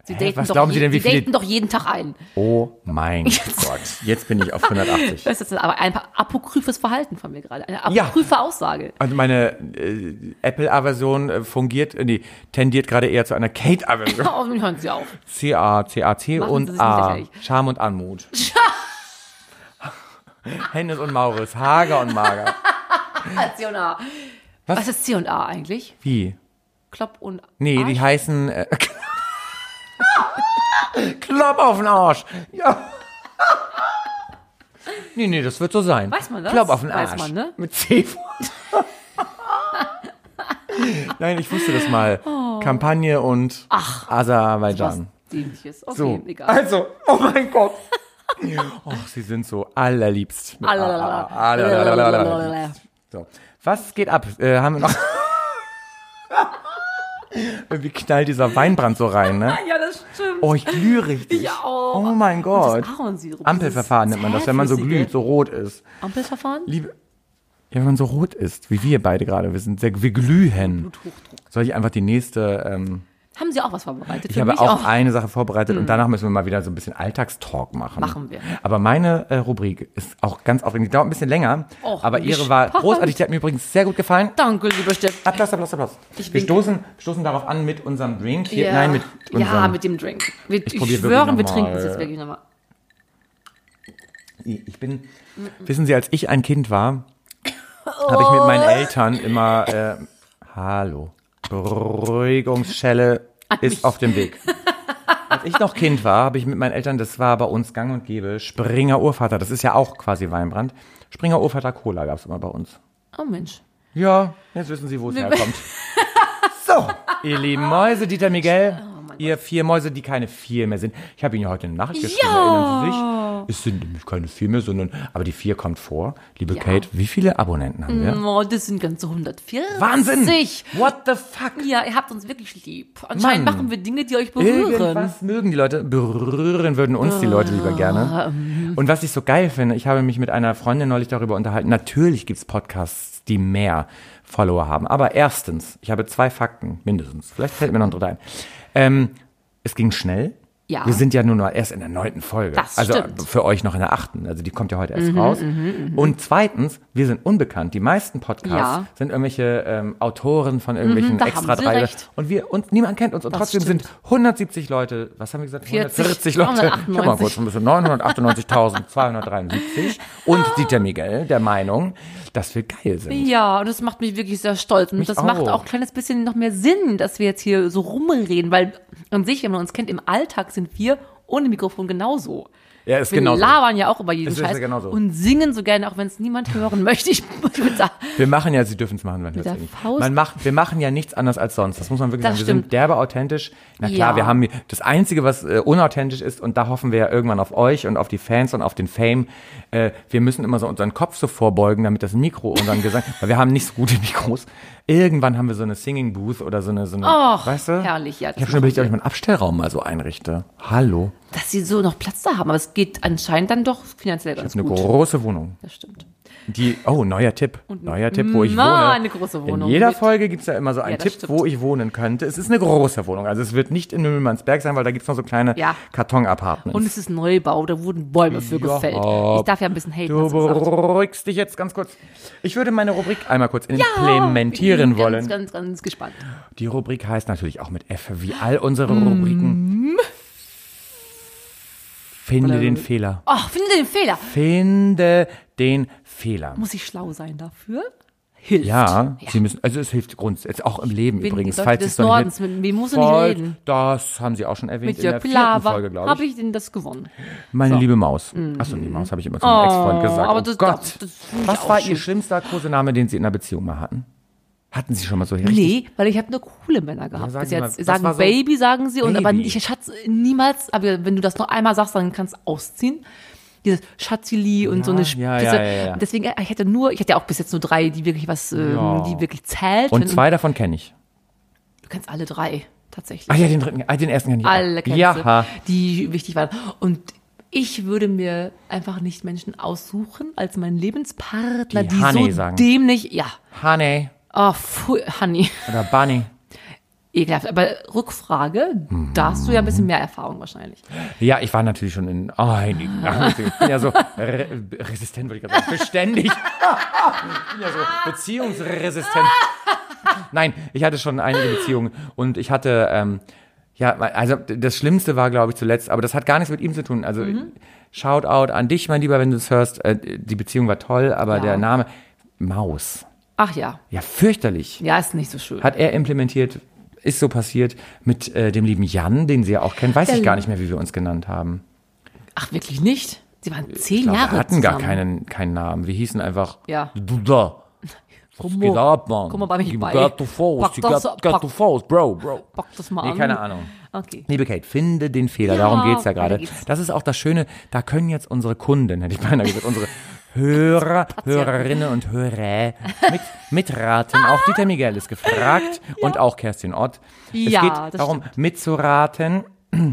Sie Hä, daten, was doch, glauben Sie je- denn, wie Sie daten doch jeden Tag ein. Oh mein Gott, jetzt bin ich auf 180. Das ist aber ein apokryphes Verhalten von mir gerade. Eine Ja. apokryphe Aussage. Also meine äh, Apple-Aversion äh, fungiert, äh, nee, tendiert gerade eher zu einer Kate-Aversion. Oh, hören Sie auf. C-A, Sie und A. lächerlich. Charme und Anmut. Hennes und Maurits, Hager und Mager. C und A. Was? ist C und A eigentlich? Wie? Klopp und Nee, Arsch? die heißen äh, Klopp auf den Arsch. Ja. Nee, nee, das wird so sein. Weiß man das? Klopp auf den Weiß Arsch. man, ne? Mit C. Nein, ich wusste das mal. Kampagne und Oh. was Aserbaidschan. Dienliches. Okay, So, egal. also, oh mein Gott. Och, sie sind so allerliebst. So, was geht ab? Äh, haben wir noch? Irgendwie knallt dieser Weinbrand so rein, ne? Ja, das stimmt. Oh, ich glühe richtig. Ich auch. Oh mein Gott. Das Ahornsirup, Ampelverfahren nennt man das, wenn man so glüht, so rot ist. Ampelverfahren? Liebe, ja, wenn man so rot ist, wie wir beide gerade, wir sind sehr, wir glühen. Bluthochdruck. Soll ich einfach die nächste, ähm, Haben Sie auch was vorbereitet? ich habe mich auch, eine Sache vorbereitet und danach müssen wir mal wieder so ein bisschen Alltagstalk machen. Machen wir. Aber meine äh, Rubrik ist auch ganz aufregend, die dauert ein bisschen länger, Och, aber ihre war gespannt. großartig, die hat mir übrigens sehr gut gefallen. Danke, lieber Steff. Applaus, Applaus, Applaus. Ich wir stoßen, stoßen darauf an mit unserem Drink hier, nein, mit unserem, ja, mit dem Drink. Wir, ich probier schwöre, wirklich wir trinken es jetzt wirklich nochmal. Ich bin, wissen Sie, als ich ein Kind war, habe ich mit meinen Eltern immer, äh, hallo, Beruhigungsschelle ist auf dem Weg. Als ich noch Kind war, habe ich mit meinen Eltern, das war bei uns gang und gäbe, Springer Urvater, das ist ja auch quasi Weinbrand. Springer Urvater Cola gab es immer bei uns. Oh Mensch. Ja, jetzt wissen Sie, wo es herkommt. So, ihr lieben Mäuse, Dieter Miguel, ihr vier Mäuse, die keine vier mehr sind. Ich habe Ihnen ja heute eine Nachricht geschrieben, erinnern Sie sich? Es sind nämlich keine vier mehr, sondern, aber die vier kommt vor. Liebe Ja. Kate, wie viele Abonnenten haben wir? Oh, das sind ganze 140. Wahnsinn! What the fuck? Ja, ihr habt uns wirklich lieb. Anscheinend Mann. machen wir Dinge, die euch berühren. Irgendwas mögen die Leute, berühren würden uns die Leute lieber gerne. Und was ich so geil finde, ich habe mich mit einer Freundin neulich darüber unterhalten, natürlich gibt's Podcasts, die mehr Follower haben. Aber erstens, ich habe zwei Fakten, mindestens, vielleicht fällt mir noch ein dritter ein. Ähm, es ging schnell. Ja. Wir sind ja nur noch erst in der neunten Folge. Das also stimmt. Mhm, für euch noch in der achten. Also die kommt ja heute erst raus. Und zweitens, wir sind unbekannt. Die meisten Podcasts Ja. sind irgendwelche ähm, Autoren von irgendwelchen Mhm, extra drei. recht. Und wir und niemand kennt uns. Und Das trotzdem stimmt. sind 170 Leute, was haben wir gesagt? 40, 140 Leute. Ich hab mal 198. kurz ein bisschen 998.273. Und Dieter Miguel der Meinung, dass wir geil sind. Ja, und das macht mich wirklich sehr stolz. Und Mich das macht auch. auch ein kleines bisschen noch mehr Sinn, dass wir jetzt hier so rumreden, weil an sich, wenn man uns kennt, im Alltag sind wir ohne Mikrofon genauso. Ja, ist Wir genauso. labern ja auch über jeden ist Scheiß genauso. und singen so gerne, auch wenn es niemand hören möchte. Ich, ich sagen, Wir machen ja, Sie dürfen es machen, wenn wir? Man macht, wir machen ja nichts anderes als sonst. Das muss man wirklich Das sagen. Wir sind stimmt. derbe authentisch. Na klar, Ja. wir haben das Einzige, was äh, unauthentisch ist, und da hoffen wir ja irgendwann auf euch und auf die Fans und auf den Fame. Äh, wir müssen immer so unseren Kopf so vorbeugen, damit das Mikro unseren Gesang, weil wir haben nicht so gute Mikros. Irgendwann haben wir so eine Singing Booth oder so eine, so eine, Och, weißt du? herrlich, ja, Ich habe schon überlegt, ob ich meinen Abstellraum mal so einrichte. Hallo. dass sie so noch Platz da haben. Aber es geht anscheinend dann doch finanziell ganz Eine gut. große Wohnung. Das stimmt. Die, oh, neuer Tipp. Neuer Tipp, wo ich wohne. eine große In Wohnung jeder mit- Folge gibt's ja immer so einen Ja, Tipp, stimmt. wo ich wohnen könnte. Es ist eine große Wohnung. Also es wird nicht in Müllmannsberg sein, weil da gibt's noch so kleine Ja. Karton-Apartments. Und es ist Neubau, da wurden Bäume für Ja. gefällt. Ich darf ja ein bisschen haten, Du beruhigst dich jetzt ganz kurz. Ich würde meine Rubrik einmal kurz Ich implementieren bin wollen. Ganz, ganz, ganz gespannt. Die Rubrik heißt natürlich auch mit F, wie all unsere Rubriken. Finde den Fehler. Ach, finde den Fehler. Finde den Fehler. Muss ich schlau sein dafür? Hilft. Ja, Sie müssen, also es hilft grundsätzlich, auch im Leben Wen- übrigens. Falls des es Nordens, mit wem musst du nicht reden? Das haben Sie auch schon erwähnt Mit in der vierten Pilawa Folge, glaube habe ich. ich denn das gewonnen. Meine liebe Maus. Achso, die Maus habe ich immer zu meinem Ex-Freund gesagt. aber oh das- Gott. das- das ich Was war schön. Ihr schlimmster Kosename, den Sie in einer Beziehung mal hatten? Hatten Sie schon mal so richtig? Nee, weil ich habe nur coole Männer gehabt. sagen Sie mal, jetzt sagen so- Baby, sagen sie, und aber Baby. ich Schatz niemals, aber wenn du das noch einmal sagst, dann kannst du ausziehen. Dieses Schatzili und so eine Spitze. ja, ja, ja, ja. Deswegen, äh, ich hätte nur, ich hatte ja auch bis jetzt nur drei, die wirklich was, ähm, Ja. die wirklich zählt. Und zwei davon kenne ich. Du kennst alle drei, tatsächlich. Ah ja, den dritten, ah, den ersten kenne ich. alle kennst Ja. du, die wichtig waren. Und ich würde mir einfach nicht Menschen aussuchen als meinen Lebenspartner, Die die, Honey so sagen. dämlich, ja. Honey Oh, pfui, Honey. oder Bunny. Ekelhaft. Aber Rückfrage, da hast du ja ein bisschen mehr Erfahrung wahrscheinlich. Ja, ich war natürlich schon in einigen. Ich bin ja so re resistent, würde ich gerade sagen. Beständig. Ich bin ja so beziehungsresistent. Nein, ich hatte schon einige Beziehungen und ich hatte, ähm, ja, also das Schlimmste war, glaube ich, zuletzt, aber das hat gar nichts mit ihm zu tun. Also Shoutout an dich, mein Lieber, wenn du es hörst. Äh, die Beziehung war toll, aber Ja. der Name Maus. Ach ja. Ja, fürchterlich. Ja, ist nicht so schön. Hat er implementiert, ist so passiert mit äh, dem lieben Jan, den sie ja auch kennen. Weiß Der- ich gar nicht mehr, wie wir uns genannt haben. Ach, wirklich nicht? Sie waren zehn Ich glaube, Jahre wir hatten gar zusammen. keinen, keinen Namen. Wir hießen einfach Ja. Du da. Was Komm geht mal- ab, Mann? komm mal bei mich bei. got to Pack you das- got, got pack- to Faust, Bro, Bro. Pack das mal Nee, an. keine Ahnung. Okay. Liebe Kate, finde den Fehler, Ja, darum geht's ja weiter gerade. geht's. Das ist auch das Schöne, da können jetzt unsere Kunden, hätte ich beinahe gesagt, unsere Hörer, Hörerinnen und Hörer mit, mitraten. Auch Dieter Miguel ist gefragt und auch Kerstin Ott. Es Ja, geht darum, mitzuraten.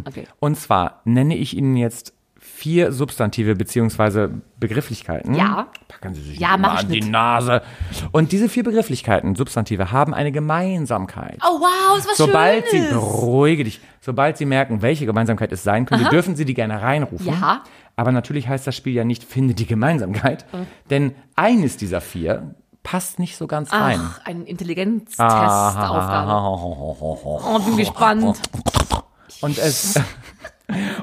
Okay. Und zwar nenne ich Ihnen jetzt vier Substantive beziehungsweise Begrifflichkeiten. Ja. Packen Sie sich Ja, mal an die. Nase. Und diese vier Begrifflichkeiten, Substantive, haben eine Gemeinsamkeit. Oh wow, ist was Sobald Sie, Schönes. beruhige dich, sobald Sie merken, welche Gemeinsamkeit es sein könnte, dürfen Sie die gerne reinrufen. Ja. Aber natürlich heißt das Spiel ja nicht, finde die Gemeinsamkeit. Denn eines dieser vier passt nicht so ganz rein. Ach, ein Intelligenztestaufgabe. Oh, bin gespannt. Und es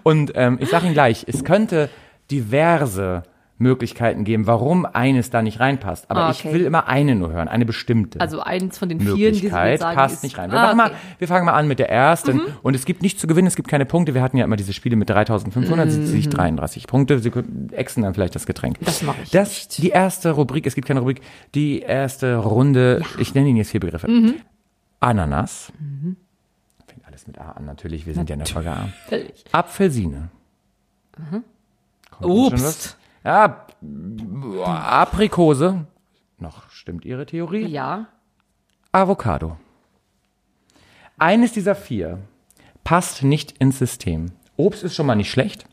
und ähm, ich sage Ihnen gleich, es könnte diverse Möglichkeiten geben, warum eines da nicht reinpasst. Aber Ah, ich okay. will immer eine nur hören, eine bestimmte. Also eins von den vier, die Sie sagen, passt ist, nicht rein. Wir, Ah, okay. Mhm. mal, wir fangen mal an mit der ersten. Und es gibt nichts zu gewinnen, es gibt keine Punkte. Wir hatten ja immer diese Spiele mit 3500, mhm. sich 33 Punkte. Sie exen dann vielleicht das Getränk. Das mache ich Das, die erste Rubrik, es gibt keine Rubrik, die erste Runde, ich nenne Ihnen jetzt vier Begriffe. Mhm. Ananas. Fängt alles mit A an, natürlich, wir sind ja in der Folge A. Völlig. Apfelsine. Was? Obst. Ja, Aprikose. Noch stimmt Ihre Theorie? Ja. Avocado. Eines dieser vier passt nicht ins System. Obst ist schon mal nicht schlecht.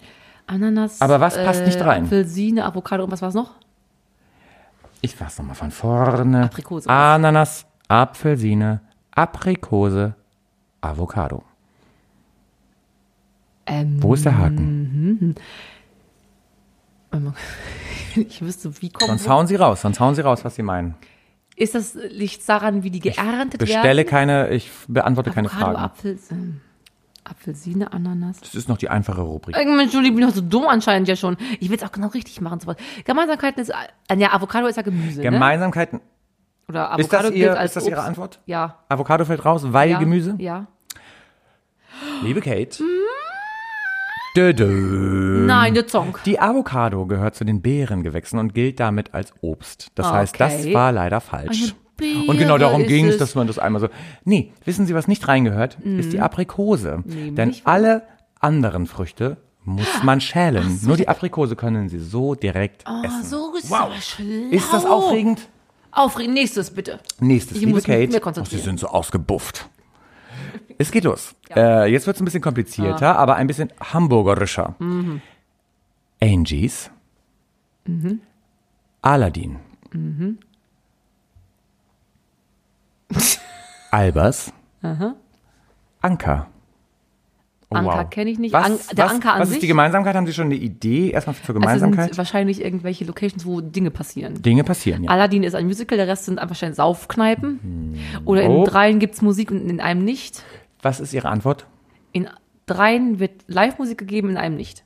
Ananas. Aber was passt nicht rein? Apfelsine, Avocado und was war's noch? Ich fasse nochmal von vorne. Aprikose. Ananas, Apfelsine, Aprikose, Avocado. Ähm, Wo ist der Haken? ich wüsste, wie kommt. Sonst hauen Sie raus, sonst hauen Sie raus, was Sie meinen. Ist das liegt daran, wie die geerntet Bestelle werden? keine, ich beantworte keine Avocado, Fragen. Apfel, ähm, Apfelsine, Ananas. Das ist noch die einfache Rubrik. Irgendwann, Entschuldigung, ich bin doch so dumm anscheinend ja schon. Ich will es auch genau richtig machen. Gemeinsamkeiten ist, äh, ja, Avocado ist ja Gemüse, ne? Oder Avocado Ist das, gilt ihr, als ist das Ihre. Antwort? Ja. Avocado fällt raus, weil ja. Gemüse? Ja. Liebe Kate. Dö, dö. Nein, der Zong. Die Avocado gehört zu den Beerengewächsen und gilt damit als Obst. Das heißt, das Okay. war leider falsch. Und genau darum ging es, dass man das einmal so. Nee, wissen Sie, was nicht reingehört? Ist die Aprikose. Denn Nämlich alle anderen Früchte muss man schälen. Nur die Aprikose können Sie so direkt Oh, essen. so ist Wow. das schlau. Ist das aufregend? Aufregend. Nächstes, bitte. Nächstes, Ich liebe muss mich Kate. mehr Oh, konzentrieren. Sie sind so ausgebufft. Es geht los. Äh, jetzt wird es ein bisschen komplizierter, Ah. aber ein bisschen hamburgerischer. Mhm. Angies. Aladdin. Mhm. Albers. Anker. Oh, Anker kenne ich nicht. Was, An- der was, Anker an was sich? ist die Gemeinsamkeit? Haben Sie schon eine Idee erstmal zur Also Gemeinsamkeit? sind wahrscheinlich irgendwelche Locations, wo Dinge passieren. Dinge passieren, ja. Aladdin ist ein Musical, der Rest sind einfach wahrscheinlich Saufkneipen. Oder in Oh. dreien gibt's Musik und in einem nicht. Was ist Ihre Antwort? In dreien wird Live-Musik gegeben, in einem nicht.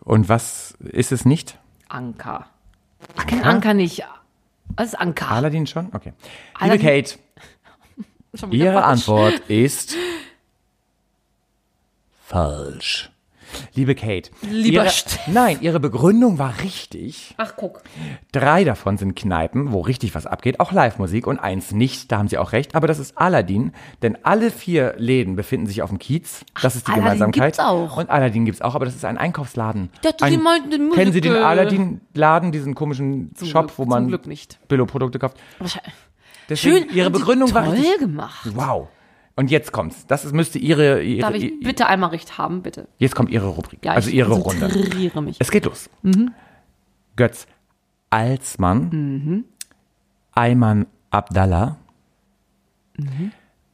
Und was ist es nicht? Anker. Ach, kein Anker nicht. Was ist Anker? Aladdin schon? Okay. Liebe Aladdin- Kate, Schon wieder Ihre. Antwort ist falsch. Liebe Kate. Lieber ihre, Steffen. Nein, Ihre Begründung war richtig. Ach, guck. Drei davon sind Kneipen, wo richtig was abgeht, auch Live-Musik und eins nicht, da haben Sie auch recht, aber das ist Aladdin, denn alle vier Läden befinden sich auf dem Kiez, das ist die Aladdin Gemeinsamkeit. gibt's auch. Und Aladdin gibt's auch, aber das ist ein Einkaufsladen. Ich dachte, ein, Sie meinten den Kennen Sie den. Aladdin-Laden, diesen komischen Zum Shop, Glück, wo man. Billo-Produkte kauft? Wahrscheinlich- Deswegen, Schön. Ihre Begründung war richtig. gemacht. Wow. Und jetzt kommt's. Das ist, müsste Ihre, ihre Darf ich bitte einmal recht haben, bitte? jetzt kommt Ihre Rubrik. Ja, also ich Ihre Runde. mich. Es geht los. Götz Alsmann, Ayman Abdallah,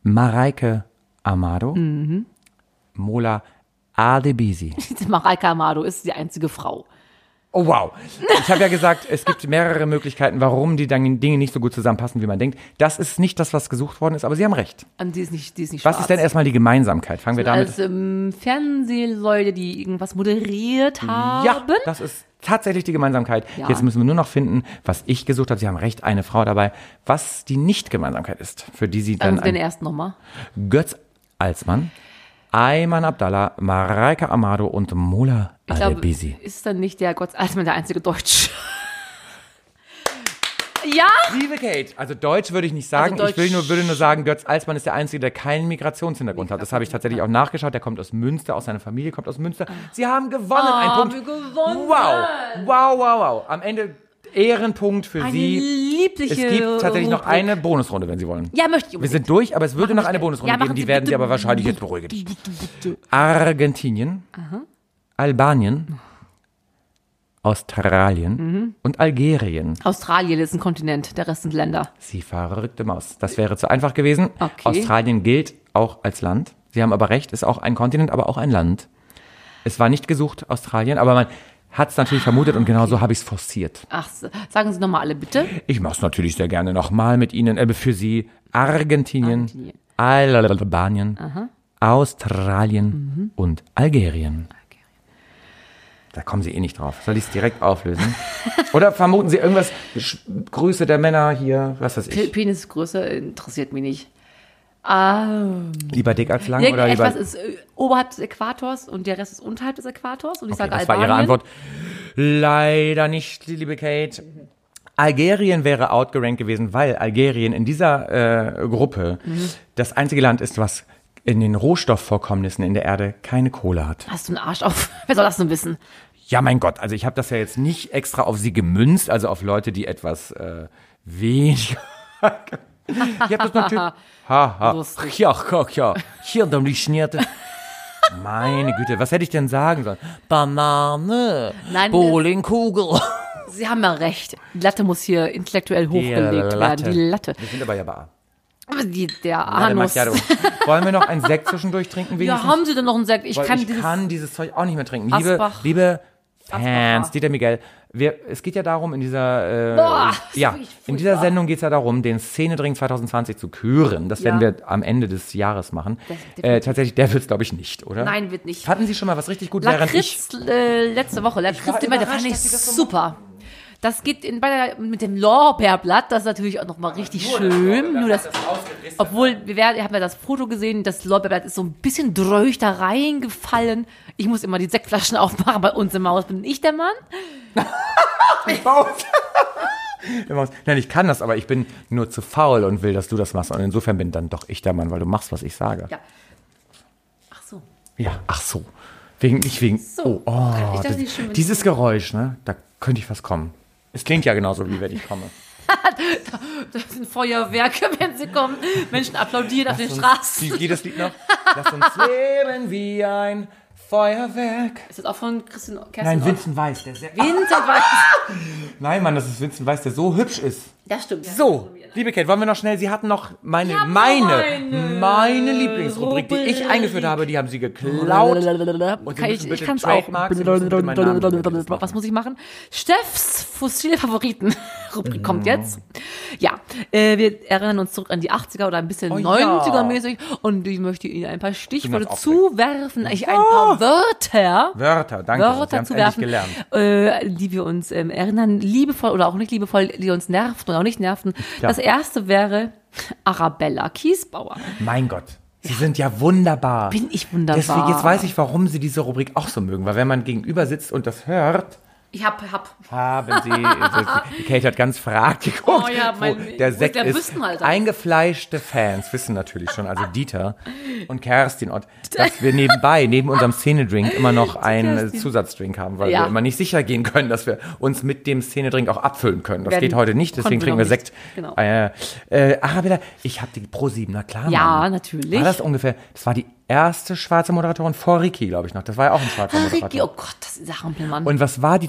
Mareike Amado, Mola Adebisi. Mareike Amado ist die einzige Frau. Oh wow. Ich habe ja gesagt, es gibt mehrere Möglichkeiten, warum die Dinge nicht so gut zusammenpassen, wie man denkt. Das ist nicht das, was gesucht worden ist, aber Sie haben recht. Und die ist nicht, die ist nicht Was schwarz. ist denn erstmal die Gemeinsamkeit? Fangen wir damit Als ähm, Fernsehleute, die irgendwas moderiert haben. Ja, das ist tatsächlich die Gemeinsamkeit. Ja. Jetzt müssen wir nur noch finden, was ich gesucht habe. Sie haben recht, eine Frau dabei. Was die Nicht-Gemeinsamkeit ist, für die Sie dann Also den ersten nochmal. Götz Alsmann, Ayman Abdallah, Mareike Amado und Mola Ich glaube, Adebisi. ist dann nicht der Gott Altmann der einzige Deutsch. ja? Liebe Kate, also Deutsch würde ich nicht sagen. Also ich will nur, würde nur sagen, Götz Alsmann ist der Einzige, der keinen Migrationshintergrund hat. Das habe ich tatsächlich auch nachgeschaut. Der kommt aus Münster, aus seiner Familie kommt aus Münster. Sie haben gewonnen. Ein Ah, Punkt. wir gewonnen. Wow, wow, wow, wow. Am Ende Ehrenpunkt für Eine Sie. liebliche Es gibt tatsächlich noch eine Bonusrunde, wenn Sie wollen. Ja, möchte ich Wir unbedingt. sind durch, aber es würde noch wir eine. Bonusrunde Ja, geben. Die werden Sie aber wahrscheinlich jetzt beruhigen. Argentinien, Albanien, Australien Mhm. und Algerien. Australien ist ein Kontinent, der Rest sind Länder. Sie verrückte Maus. Das wäre zu einfach gewesen. Okay. Australien gilt auch als Land. Sie haben aber recht, ist auch ein Kontinent, aber auch ein Land. Es war nicht gesucht, Australien, aber man hat es natürlich vermutet und genau so habe ich es forciert. Ach, sagen Sie nochmal alle bitte. Ich mache es natürlich sehr gerne nochmal mit Ihnen, äh, für Sie. Argentinien, Albanien, Australien Mhm. und Algerien. Da kommen Sie eh nicht drauf. Soll ich es direkt auflösen? Oder vermuten Sie irgendwas? Größe der Männer hier, was weiß ich. Penisgröße interessiert mich nicht. Ah, Lieber dick als lang oder lieber... etwas ist äh, oberhalb des Äquators und der Rest ist unterhalb des Äquators. Und ich Okay, sage das war Albanien. Ihre Antwort. Leider nicht, liebe Kate. Algerien wäre outgerankt gewesen, weil Algerien in dieser äh, Gruppe Mhm. das einzige Land ist, was in den Rohstoffvorkommnissen in der Erde keine Kohle hat. Hast du einen Arsch auf? Wer soll das denn wissen? Ja, mein Gott, also ich habe das ja jetzt nicht extra auf sie gemünzt, also auf Leute, die etwas äh, weniger. ich habe das natürlich. Ha, ha. Ja, ja, ja. Hier, dann die Schnierte. Meine Güte, was hätte ich denn sagen sollen? Banane, Nein, Bowlingkugel. Sie haben ja recht. Die Latte muss hier intellektuell hochgelegt werden. Die Latte. Wir sind aber ja bei Aber die, der Anus. Wollen wir noch einen Sekt zwischendurch trinken? Ja, wenigstens? haben Sie denn noch einen Sekt? Ich Weil kann ich dieses. kann dieses Zeug auch nicht mehr trinken. Liebe, Asbach. liebe Fans. Dieter Miguel, wir, es geht ja darum, in dieser, äh, Boah, ja, in dieser. Sendung geht es ja darum, den Szenedring 2020 zu küren. Das werden Ja. wir am Ende des Jahres machen. Äh, tatsächlich, der wird es, glaube ich, nicht, oder? Nein, wird nicht. Hatten Sie schon mal was richtig gut, während ich... Lakritz äh, letzte Woche. Lakritz, war der fand ich super. Das geht in, bei der, mit dem Lorbeerblatt, das ist natürlich auch nochmal richtig schön. Nur das, obwohl, wir werden, ihr habt ja das Foto gesehen, das Lorbeerblatt ist so ein bisschen dröch da reingefallen. Ich muss immer die Sektflaschen aufmachen, bei uns im Haus bin ich der Mann. Nein, ich kann das, aber ich bin nur zu faul und will, dass du das machst. Und insofern bin dann doch ich der Mann, weil du machst, was ich sage. Ja. Ach so. Ja, ach so. Wegen, nicht wegen. So. Oh, oh das das, dieses Geräusch, ne? Da könnte ich was kommen. Es klingt ja genauso, wie wenn ich komme. Das sind Feuerwerke, wenn sie kommen. Menschen applaudieren auf den Straßen. Wie geht das Lied noch? Lass uns leben wie ein Feuerwerk. Ist das auch von Christian Kerstin? Nein? Vincent Weiss, der sehr. Vincent Weiss. Nein, Mann, das ist Vincent Weiss, der so hübsch ist. Das stimmt. So, liebe Kate, wollen wir noch schnell, Sie hatten noch meine, Ja, meine, meine meine Lieblingsrubrik, die ich Rubrik. eingeführt habe, die haben Sie geklaut. Und Sie ich, ich kann es auch. Was muss ich machen? Steffs fossile Favoriten. Rubrik Mhm. kommt jetzt. Ja, äh, wir erinnern uns zurück an die 80er oder ein bisschen Oh ja. 90er mäßig und ich möchte Ihnen ein paar Stichworte zuwerfen, ich ein paar Wörter. Wörter, danke. Wörter haben zu endlich werfen, gelernt. äh, die wir uns ähm, erinnern, liebevoll oder auch nicht liebevoll, die uns nervten oder auch nicht nervten. Ja. Das erste wäre Arabella Kiesbauer. Mein Gott. Sie sind ja wunderbar. Bin ich wunderbar. Deswegen, jetzt weiß ich, warum Sie diese Rubrik auch so mögen. Weil wenn man gegenüber sitzt und das hört, Ich hab, hab. haben Sie, die Kate hat ganz fragt geguckt, Oh ja, mein- der Sekt der ist. Wüstenhalter? Eingefleischte Fans wissen natürlich schon, also Dieter und Kerstin, und dass wir nebenbei, neben unserem Szenedrink, immer noch einen. Zusatzdrink haben, weil Ja. wir immer nicht sicher gehen können, dass wir uns mit dem Szenedrink auch abfüllen können. Das Werden- geht heute nicht, deswegen trinken wir Sekt. Genau. Äh, äh, Arabella, ich habe die Pro 7, na klar. Ja, Mann. natürlich. War das ungefähr, das war die erste schwarze Moderatorin vor Ricky, glaube ich noch. Das war ja auch ein schwarzer Ah, Moderator. Ricky, oh Gott, das ist ein Hampelmann. Und was war die?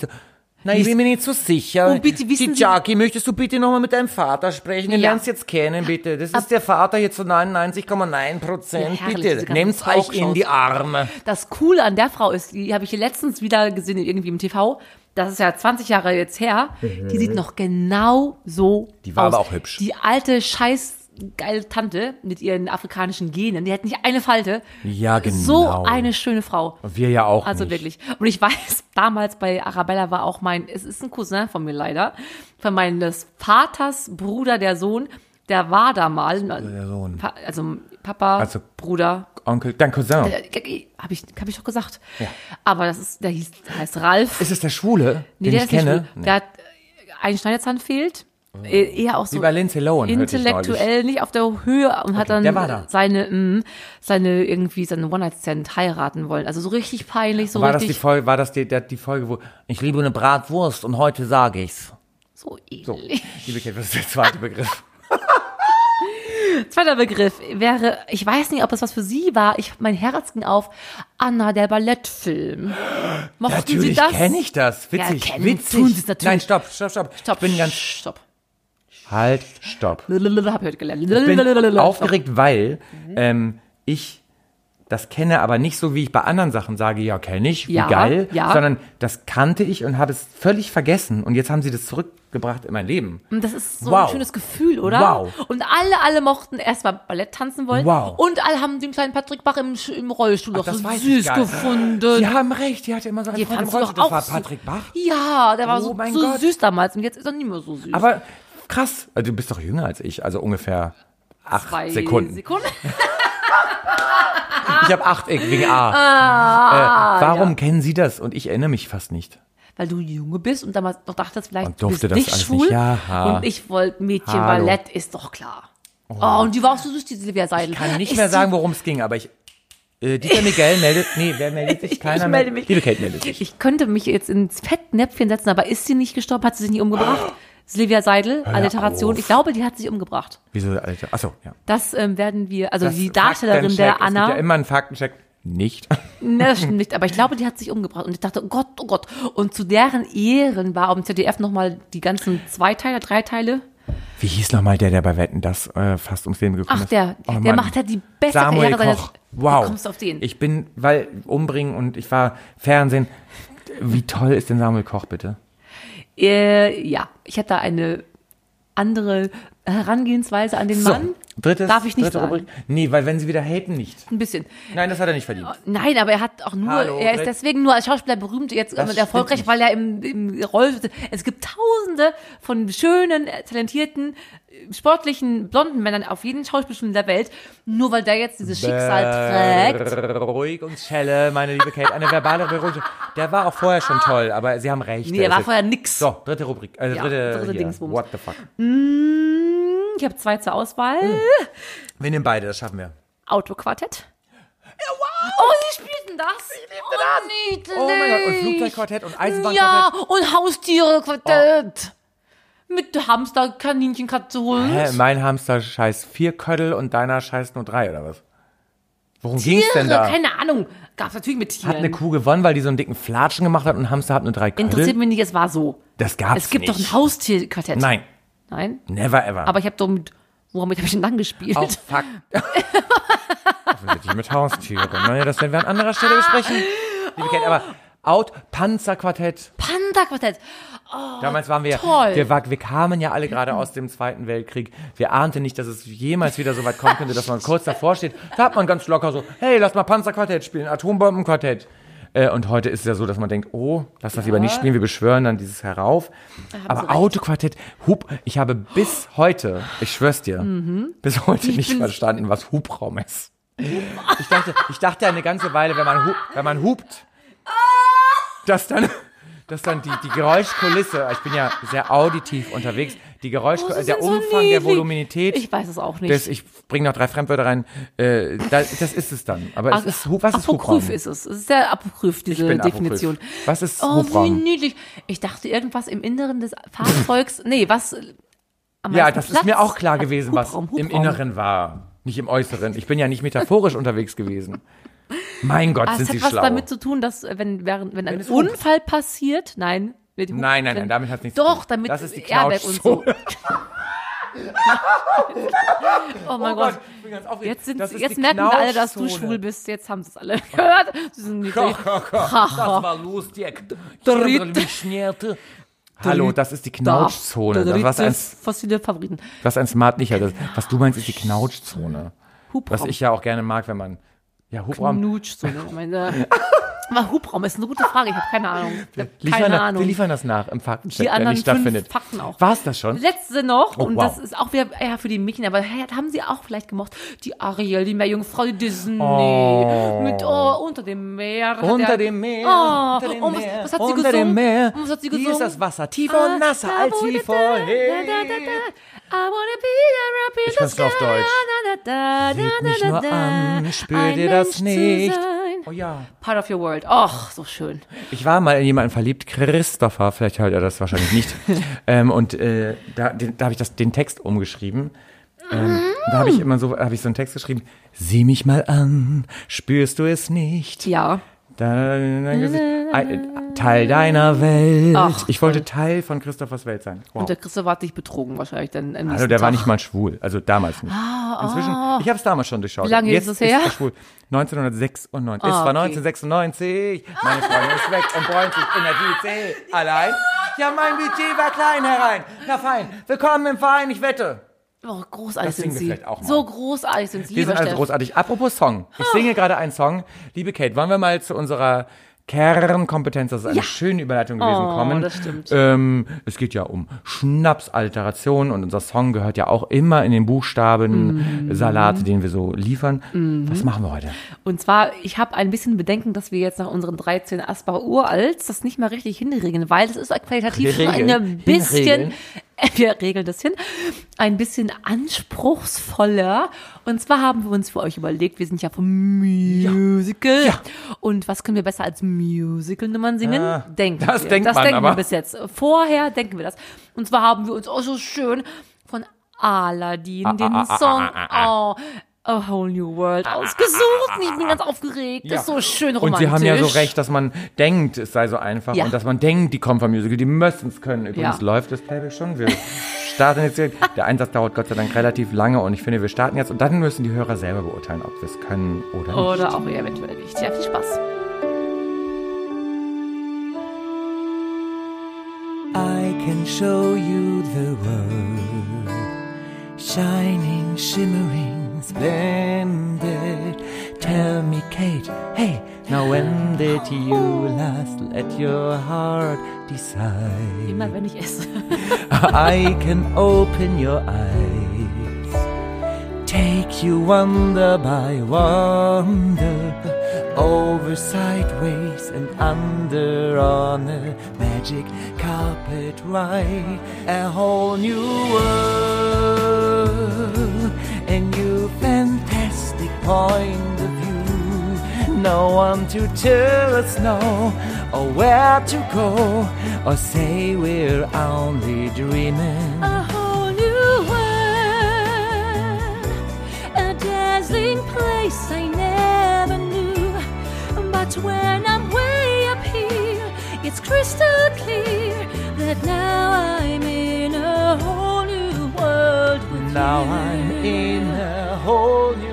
Na, ich bin mir nicht so sicher. Oh, bitte, wissen die Jackie, möchtest du bitte nochmal mit deinem Vater sprechen? Den Ja. lernst jetzt kennen, bitte. Das ist der Vater jetzt zu 99,9 Prozent. Ja, bitte, nehmt's euch in die Arme. Das Coole an der Frau ist, die habe ich hier letztens wieder gesehen, irgendwie im TV. Das ist ja 20 Jahre jetzt her. Die sieht noch genau so Mhm. Die war aus. aber auch hübsch. Die alte, scheiß geile Tante mit ihren afrikanischen Genen, die hat nicht eine Falte. Ja, genau. So eine schöne Frau. Wir ja auch Also nicht. wirklich. Und ich weiß, damals bei Arabella war auch mein, es ist ein Cousin von mir leider, von meines Vaters Bruder, der Sohn, der war da mal. Der Sohn. Also Papa, Also- Bruder, Onkel, dein Cousin. habe ich, hab ich doch gesagt. Aber das ist, der hieß, der heißt Ralf. ist es der Schwule, nee, den der ich ist kenne? schwul. Der hat äh, ein Schneiderzahn fehlt. Äh, Eher auch so Lohan, intellektuell nicht auf der Höhe und hat dann der war da. seine mh, seine irgendwie seine One Night Stand heiraten wollen. Also so richtig peinlich, so War das die richtig Folge, war das die, der, die Folge, wo ich liebe eine Bratwurst und heute sage ich's? So ähnlich. So, liebe Kate, was ist der zweite Begriff? Zweiter Begriff wäre, ich weiß nicht, ob das was für Sie war. Ich, mein Herz ging auf Anna, der Ballettfilm. Mochten Sie Natürlich das? kenne ich das. Witzig, kennen- witzig. tun Sie es natürlich. Nein, stopp, stopp, stopp. Stopp. Ich bin ganz, Stopp. Halt, stopp. Hab ich heute gelernt. Ich bin aufgeregt, weil ähm, ich das kenne, aber nicht so, wie ich bei anderen Sachen sage, ja, kenne ich, wie Ja, geil, ja. sondern das kannte ich und habe es völlig vergessen und jetzt haben sie das zurückgebracht in mein Leben. Und das ist so Wow. ein schönes Gefühl, oder? Wow. Und alle, alle mochten erstmal Ballett tanzen wollen. Wow. Und alle haben den kleinen Patrick Bach im, Sch- im Rollstuhl noch das so weiß ich süß gar nicht. gefunden. Sie haben recht, die hatte immer so einen Die Freund im fandst du doch Rollstuhl. Das auch war Patrick Bach. Ja, der war Oh so, mein so Gott. süß damals und jetzt ist er nicht mehr so süß. Aber krass, also du bist doch jünger als ich, also ungefähr acht Zwei Sekunden. Sekunden. Ich habe acht äh, wegen A. Ah, äh, warum kennen Sie das? Und ich erinnere mich fast nicht. Weil du Junge bist und damals doch dachtest, vielleicht Und durfte du bist das nicht alles nicht. schwul. Ja. Und ich wollte Mädchen, Hallo. Ballett ist doch klar. Oh. und die war auch so süß, die Silvia Seidel. Ich kann nicht Ist mehr sagen, worum es ging, aber ich. Äh, Dieter Miguel meldet. Nee, wer meldet sich? Keiner ich melde mich. Liebe Kate meldet sich. Ich könnte mich jetzt ins Fettnäpfchen setzen, aber ist sie nicht gestorben? Hat sie sich nicht umgebracht? Silvia Seidel, Alliteration. auf. Ich glaube, die hat sich umgebracht. Wieso, Alter? Achso, ja. Das ähm, werden wir, also Das die Darstellerin der Es gibt ja Anna. immer einen Faktencheck. Nicht. Ne, das stimmt nicht, aber ich glaube, die hat sich umgebracht. Und ich dachte, oh Gott, oh Gott. Und zu deren Ehren war auf dem ZDF nochmal die ganzen Zweiteile, Dreiteile. Wie hieß nochmal der, der bei Wetten das äh, fast ums Leben gekommen Ach, ist? der, Oh, der Mann. macht ja die beste Samuel Karriere Koch. Wow. Wie kommst du auf den? Ich bin, weil umbringen und ich war Fernsehen. Wie toll ist denn Samuel Koch bitte? Äh, ja, ich hätte da eine andere Herangehensweise an den Mann. drittes, Darf ich nicht dritte sagen. Rubrik. Nee, weil wenn sie wieder haten, nicht. Ein bisschen. Nein, das hat er nicht verdient. Nein, aber er hat auch nur, Hallo, er ist deswegen nur als Schauspieler berühmt, jetzt Das erfolgreich, weil er im, im Roll, es gibt tausende von schönen, talentierten, sportlichen, blonden Männern auf jeden Schauspielschule der Welt, nur weil der jetzt dieses Schicksal trägt. Ruhig und Schelle, meine liebe Kate. Eine verbale Beruhigung. Der war auch vorher schon toll, aber Sie haben recht. Nee, der er war vorher nix. So, dritte Rubrik. Also Ja, dritte, dritte. Dingsbums. What the fuck. Mm, Ich habe zwei zur Auswahl. Hm. Wir nehmen beide, das schaffen wir. Autoquartett. Oh, sie spielten das. Ich liebte oh, Niedlich. Oh mein Gott, und Flugzeugquartett und Eisenbahnquartett. Ja, und Haustierequartett. Mit Hamster, Kaninchen, Katze, Hund. Hä, mein Hamster scheiß vier Köttel und deiner scheiß nur drei, oder was? Worum ging's denn Tiere, da? keine Ahnung. Gab's natürlich mit Tieren. Hat eine Kuh gewonnen, weil die so einen dicken Flatschen gemacht hat und ein Hamster hat nur drei Köttel? Interessiert mich nicht, es war so. Das gab's Es gibt nicht. doch ein Haustierquartett. Nein, Nein? never ever. Aber ich habe doch mit, womit habe ich denn dann gespielt? Oh, fuck. Offensichtlich mit Haustieren. Naja, das werden wir an anderer Stelle besprechen. Liebe Kate, aber Out, Panzerquartett. Panda-Quartett. Damals waren wir, toll. wir, wir kamen ja alle gerade aus dem Zweiten Weltkrieg. Wir ahnten nicht, dass es jemals wieder so weit kommen könnte, dass man kurz davor steht. Da hat man ganz locker so, hey, lass mal Panzerquartett spielen, Atombombenquartett. Äh, und heute ist es ja so, dass man denkt, oh, lass das lieber nicht spielen, wir beschwören dann dieses herauf. Sie Aber. Autoquartett, Hub, ich habe bis heute, ich schwör's dir, bis heute nicht verstanden, was Hubraum ist. Ich dachte, ich dachte eine ganze Weile, wenn man, hu wenn man hupt, dass dann, dass dann die, die Geräuschkulisse, ich bin ja sehr auditiv unterwegs, die Geräusch, Oh, der sind so Umfang der. Voluminität, Ich weiß es auch nicht. das, ich bringe noch drei Fremdwörter rein, äh, das, das ist es dann. Aber es ist, was ist Hubraum? Apokryph ist es. Es ist sehr apokryph, diese Definition. Apokryph. Was ist Oh, wie Hubraum? niedlich. Ich dachte irgendwas im Inneren des Fahrzeugs. nee, was. äh, Ja, das ist Platz mir auch klar hat. gewesen, was Hubraum, im Hubraum. Inneren war, nicht im Äußeren. Ich bin ja nicht metaphorisch unterwegs gewesen. Mein Gott, Ah, sind es Sie hat was schlau. damit zu tun, dass äh, wenn, während, wenn ein es hupt. Unfall passiert, nein, mit dem Nein, nein, wenn- nein, damit hat's nichts zu Doch, damit Das ist die Airbag und so. Knautschzone. Oh mein Oh Gott. Gott. Jetzt, sind, ist jetzt merken alle, dass du Knautschzone. schwul bist. Jetzt haben sie es alle gehört. Sie sind niedlich. Das war lustig. Dritt. Hallo, das ist die. Knautschzone. Das, was, Dritte ein, fossile Favoriten. was ein Smart nicht hat. Das, was du meinst, ist die Knautschzone. Was ich ja auch gerne mag, wenn man. Ja, Hubraum. Knutsch, so, ne? Ich meine, aber Hubraum ist eine gute Frage. Ich habe keine Ahnung. Ich hab Liefern keine das, Ahnung. Wir liefern das nach im Faktencheck, anderen nicht stattfindet. Fakten auch. War es das schon? Letzte noch, Oh, und wow. das ist auch wieder eher für die Mädchen, aber hey, haben sie auch vielleicht gemocht. Die Ariel, die Meerjungfrau, die Disney. Oh. Mit oh, unter dem Meer. Unter er- dem Meer, Oh, unter dem was, Meer, was hat sie unter gesungen? dem Meer. Was hat sie Hier ist das Wasser tiefer und nasser als da, vorher. da, da, da, da. I wanna be there up in Ich the kann's auf. Deutsch. Da, da, da, da, mich nur an, spürt Ein ihr das nicht? Oh ja. Part of your world. Ach, so schön. Ich war mal in jemanden verliebt, Christopher, vielleicht hört er das wahrscheinlich nicht. ähm, und äh, da, da habe ich das, den Text umgeschrieben. Ähm, da habe ich immer so, habe ich so einen Text geschrieben. Sieh mich mal an, spürst du es nicht? Ja. Teil deiner Welt. Ach, ich wollte Teil von Christophers Welt sein. Wow. Und der Christoph hat dich betrogen wahrscheinlich dann am Also der war Tag. nicht mal schwul, also damals nicht. Inzwischen, ich habe es damals schon durchschaut. Wie lange Jetzt ist es her? er schwul. 1996. es Ah, war okay. 1996. Meine Freundin ist weg und bräunt sich in der Südsee. Allein? Ja, mein Budget war klein herein. Na fein, willkommen im Verein, ich wette. Oh, großartig sind sie. So großartig sind sie. Wir sind also Steff. großartig. Apropos Song. Ich singe gerade einen Song. Liebe Kate, wollen wir mal zu unserer Kernkompetenz, das ist eine Ja. schöne Überleitung gewesen, Oh, kommen. das stimmt. Ähm, es geht ja um Schnapsalteration und unser Song gehört ja auch immer in den Buchstaben Mhm. Salat, den wir so liefern. Was machen wir heute? Und zwar, ich habe ein bisschen Bedenken, dass wir jetzt nach unseren 13 Asbach Uralts das nicht mal richtig hinregeln, weil das ist qualitativ schon Regeln? ein bisschen, Hinregeln? wir regeln das hin, ein bisschen anspruchsvoller. Und zwar haben wir uns für euch überlegt, wir sind ja vom Musical. Und was können wir besser als Musical-Nummern singen? Ah, denken das wir. denkt das man denken aber. wir bis jetzt. Vorher denken wir das. Und zwar haben wir uns auch so schön von Aladdin den ah, ah, Song ah, ah, oh, A Whole New World ausgesucht. Ich bin ganz aufgeregt. Das ist so schön Und romantisch. Sie haben ja so recht, dass man denkt, es sei so einfach Ja. und dass man denkt, die kommen vom Musical, die müssen es können. Übrigens Ja. läuft das Playback schon. Wir starten jetzt. hier. Der Einsatz dauert Gott sei Dank relativ lange und ich finde, wir starten jetzt und dann müssen die Hörer selber beurteilen, ob wir es können oder nicht. Oder auch eventuell nicht. Ja, viel Spaß. I can show you the world, shining, shimmering, splendid. Tell me, Kate, hey, now when did you last let your heart decide? Immer wenn ich esse. I can open your eyes, take you wonder by wonder, over, sideways, and under on a magic carpet ride, a whole new world, a new fantastic point of view. No one to tell us no, or where to go, or say we're only dreaming. A whole new world. A dazzling place I never knew. But when I'm way up here, it's crystal clear that now I'm in a whole new world with Now you. I'm in a whole new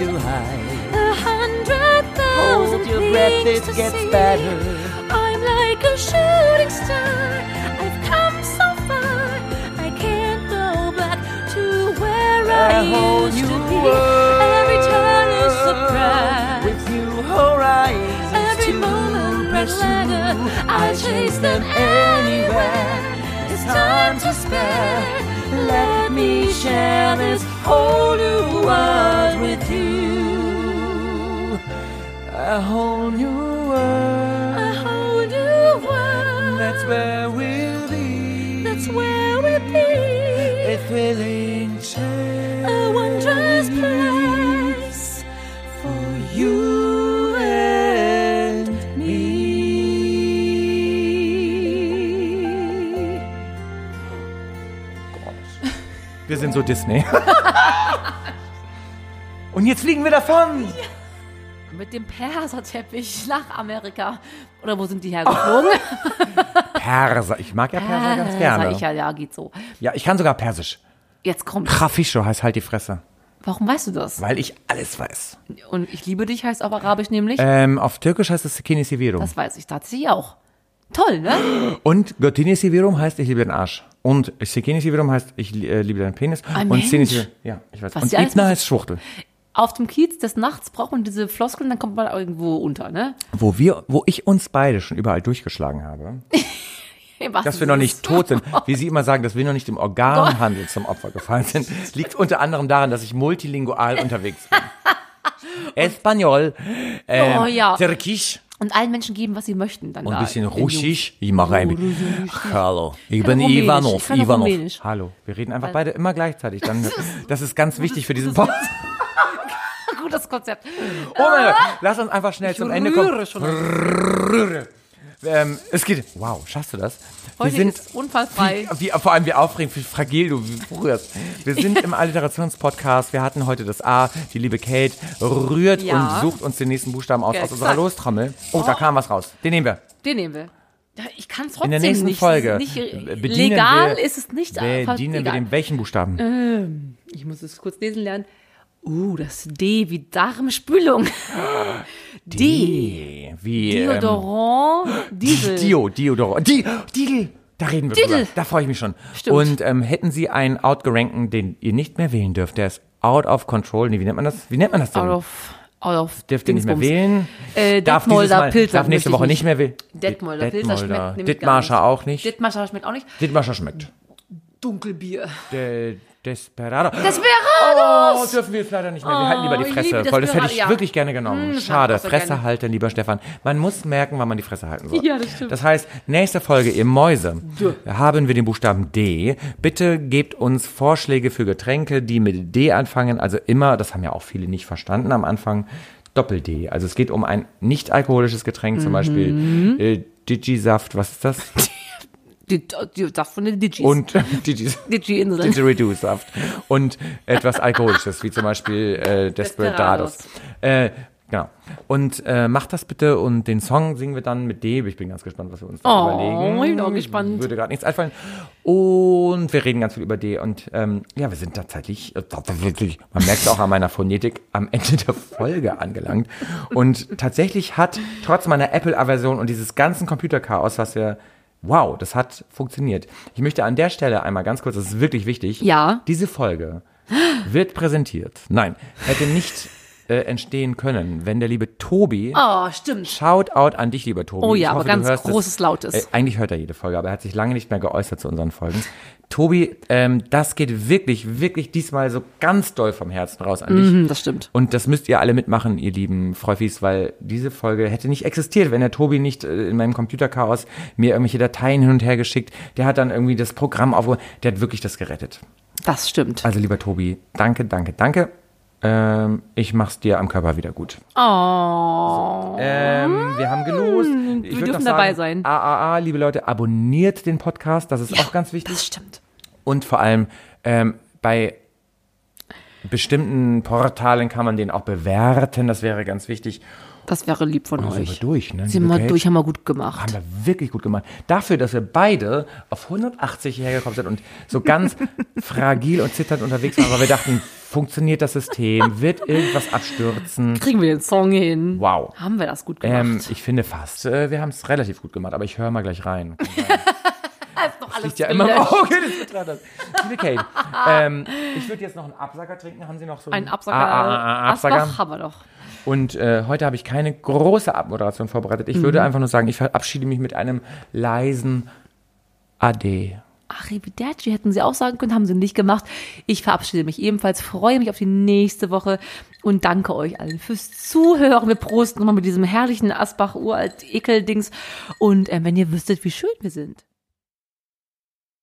your eyes. A hundred thousand Hold your breath, it gets see. better. I'm like a shooting star. I've come so far. I can't go back to where A I used to be. world Every turn is surprise. With new horizons Every moment pursue. I chase them anywhere. It's time to spare. Let me share this whole new world with you. A whole new world. A whole new world. That's where we'll be. That's where we'll be. A thrilling change. A wondrous place for you and me. Wir sind so Disney. Und jetzt fliegen wir davon. Mit dem Perserteppich nach Amerika. Oder wo sind die hergeflogen? Perser. Ich mag ja Perser ganz gerne. Ich ja, ja, geht so. Ja, ich kann sogar Persisch. Jetzt kommt. Krafischo heißt halt die Fresse. Warum weißt du das? Weil ich alles weiß. Und ich liebe dich heißt auf Arabisch nämlich. Ähm, auf Türkisch heißt es Sekini Sivirum. Das weiß ich tatsächlich auch. Toll, ne? Und Göttini Sivirum heißt ich liebe den Arsch. Und Sekini Sivirum heißt ich äh, liebe deinen Penis. Ein und Mensch. Sivirum- ja, ich weiß. Was und Ibna heißt Schwuchtel. Auf dem Kiez des Nachts braucht man diese Floskeln, dann kommt man irgendwo unter, ne? Wo wir, wo ich uns beide schon überall durchgeschlagen habe. was dass wir noch nicht tot sind. Wie Sie immer sagen, dass wir noch nicht im Organhandel zum Opfer gefallen sind, liegt unter anderem daran, dass ich multilingual unterwegs bin. Espanol, ähm, Oh, ja. Türkisch Und allen Menschen geben, was sie möchten. Dann und ein bisschen Russisch. Ich mache ein Ach, Hallo, ich bin Rumänisch. Ich Ivanov. auch Ivanov. Rumänisch. Hallo, wir reden einfach beide immer gleichzeitig. Dann, das ist ganz wichtig für diesen Podcast. Gutes Konzept. Oh mein Gott, lass uns einfach schnell zum Ende kommen. Schon. Ähm, es geht. Wow, schaffst du das? Heute wir sind ist unfallfrei. Wie, vor allem wie aufregend, wie fragil du rührst. Wir sind im Alliterationspodcast. Wir hatten heute das A. Die liebe Kate rührt Ja. und sucht uns den nächsten Buchstaben aus, Ja, aus unserer. Lostrommel. Oh, da kam was raus. Den nehmen wir. Den nehmen wir. Ich kann es trotzdem In der nächsten nicht. Folge Nicht, bedienen legal wir- ist es nicht. Bedienen wir den welchen Buchstaben? Ich muss es kurz lesen lernen. Uh, das D wie Darmspülung. D. D. Wie. Ähm, Deodorant. Diesel. Dio, Diodorant. Di, Didel. Da reden wir Didel. drüber. Da freue ich mich schon. Stimmt. Und ähm, hätten Sie einen outgerankten, den ihr nicht mehr wählen dürft, der ist out of control. Nee, wie nennt man das? Wie nennt man das denn? Out of, out of Dürft ihr nicht mehr wählen? Äh, darf Detmolder Pilzer darf nächste Woche nicht mehr wählen. Detmolder Pilzer schmeckt nämlich Dittmarscher auch nicht. Dittmarscher schmeckt auch nicht. Dittmarscher schmeckt. Dunkelbier. De, Desperado. Desperados! Oh, dürfen wir jetzt leider nicht mehr. Wir halten lieber die ich Fresse. Voll, das hätte ich ja. wirklich gerne genommen. Hm, Schade. Fresse gerne. halten, lieber Stefan. Man muss merken, wann man die Fresse halten soll. Ja, das stimmt. Das heißt, nächste Folge, ihr Mäuse, haben wir den Buchstaben D. Bitte gebt uns Vorschläge für Getränke, die mit D anfangen. Also immer, das haben ja auch viele nicht verstanden am Anfang, Doppel-D. Also es geht um ein nicht alkoholisches Getränk, zum Mhm. Beispiel äh, Digi-Saft, was ist das? Die, die, das von den Digis. Und Digi Digi-Inseln. Didgeridoo-Saft und etwas Alkoholisches, wie zum Beispiel äh, Desperados. Äh, genau. Und äh, macht das bitte und den Song singen wir dann mit D. Ich bin ganz gespannt, was wir uns da Oh, überlegen. ich bin auch gespannt. Würde gerade nichts einfallen. Und wir reden ganz viel über D. Und ähm, ja, wir sind tatsächlich, äh, wirklich, man merkt es auch an meiner Phonetik, am Ende der Folge angelangt. Und tatsächlich hat trotz meiner Apple-Aversion und dieses ganzen Computerchaos, was wir Wow, das hat funktioniert. Ich möchte an der Stelle einmal ganz kurz, das ist wirklich wichtig. Ja. Diese Folge wird präsentiert. Nein, hätte nicht äh, entstehen können, wenn der liebe Tobi Oh, stimmt. Shoutout an dich, lieber Tobi. Oh ja, aber hoffe, ganz du hörst großes, es. lautes. Äh, eigentlich hört er jede Folge, aber er hat sich lange nicht mehr geäußert zu unseren Folgen. Tobi, ähm, das geht wirklich, wirklich diesmal so ganz doll vom Herzen raus an dich. Mhm, das stimmt. Und das müsst ihr alle mitmachen, ihr lieben Freufis, weil diese Folge hätte nicht existiert, wenn der Tobi nicht äh, in meinem Computerchaos mir irgendwelche Dateien hin und her geschickt. Der hat dann irgendwie das Programm auf, der hat wirklich das gerettet. Das stimmt. Also lieber Tobi, danke, danke, danke. Ähm, ich mach's dir am Körper wieder gut. Oh. Ähm, wir haben gelost. Ich würd dürfen dabei sagen, sein. AAA, liebe Leute, abonniert den Podcast, das ist auch ganz wichtig. Das stimmt. Und vor allem ähm, bei bestimmten Portalen kann man den auch bewerten, das wäre ganz wichtig. Das wäre lieb von Sind wir euch. durch, ne? Sind wir Kate? durch, haben wir gut gemacht. Haben wir wirklich gut gemacht. Dafür, dass wir beide auf 180 hergekommen sind und so ganz fragil und zitternd unterwegs waren, weil wir dachten, funktioniert das System? Wird irgendwas abstürzen? Kriegen wir den Song hin? Wow. Haben wir das gut gemacht? Ähm, ich finde fast, äh, wir haben es relativ gut gemacht, aber ich höre mal gleich rein. ist doch alles ja immer im. Auge des Betrachters. Liebe Kate, ähm, ich würde jetzt noch einen Absager trinken. Haben Sie noch so Ein einen Absager. Ah, ah, ah, Absager? Asbach haben wir doch. Und äh, heute habe ich keine große Abmoderation vorbereitet. Ich Mhm. würde einfach nur sagen, ich verabschiede mich mit einem leisen Ade. Arrivederci hätten sie auch sagen können, haben sie nicht gemacht. Ich verabschiede mich ebenfalls, freue mich auf die nächste Woche und danke euch allen fürs Zuhören. Wir prosten nochmal mit diesem herrlichen Asbach-Uralt-Ekel-Dings. Und äh, wenn ihr wüsstet, wie schön wir sind.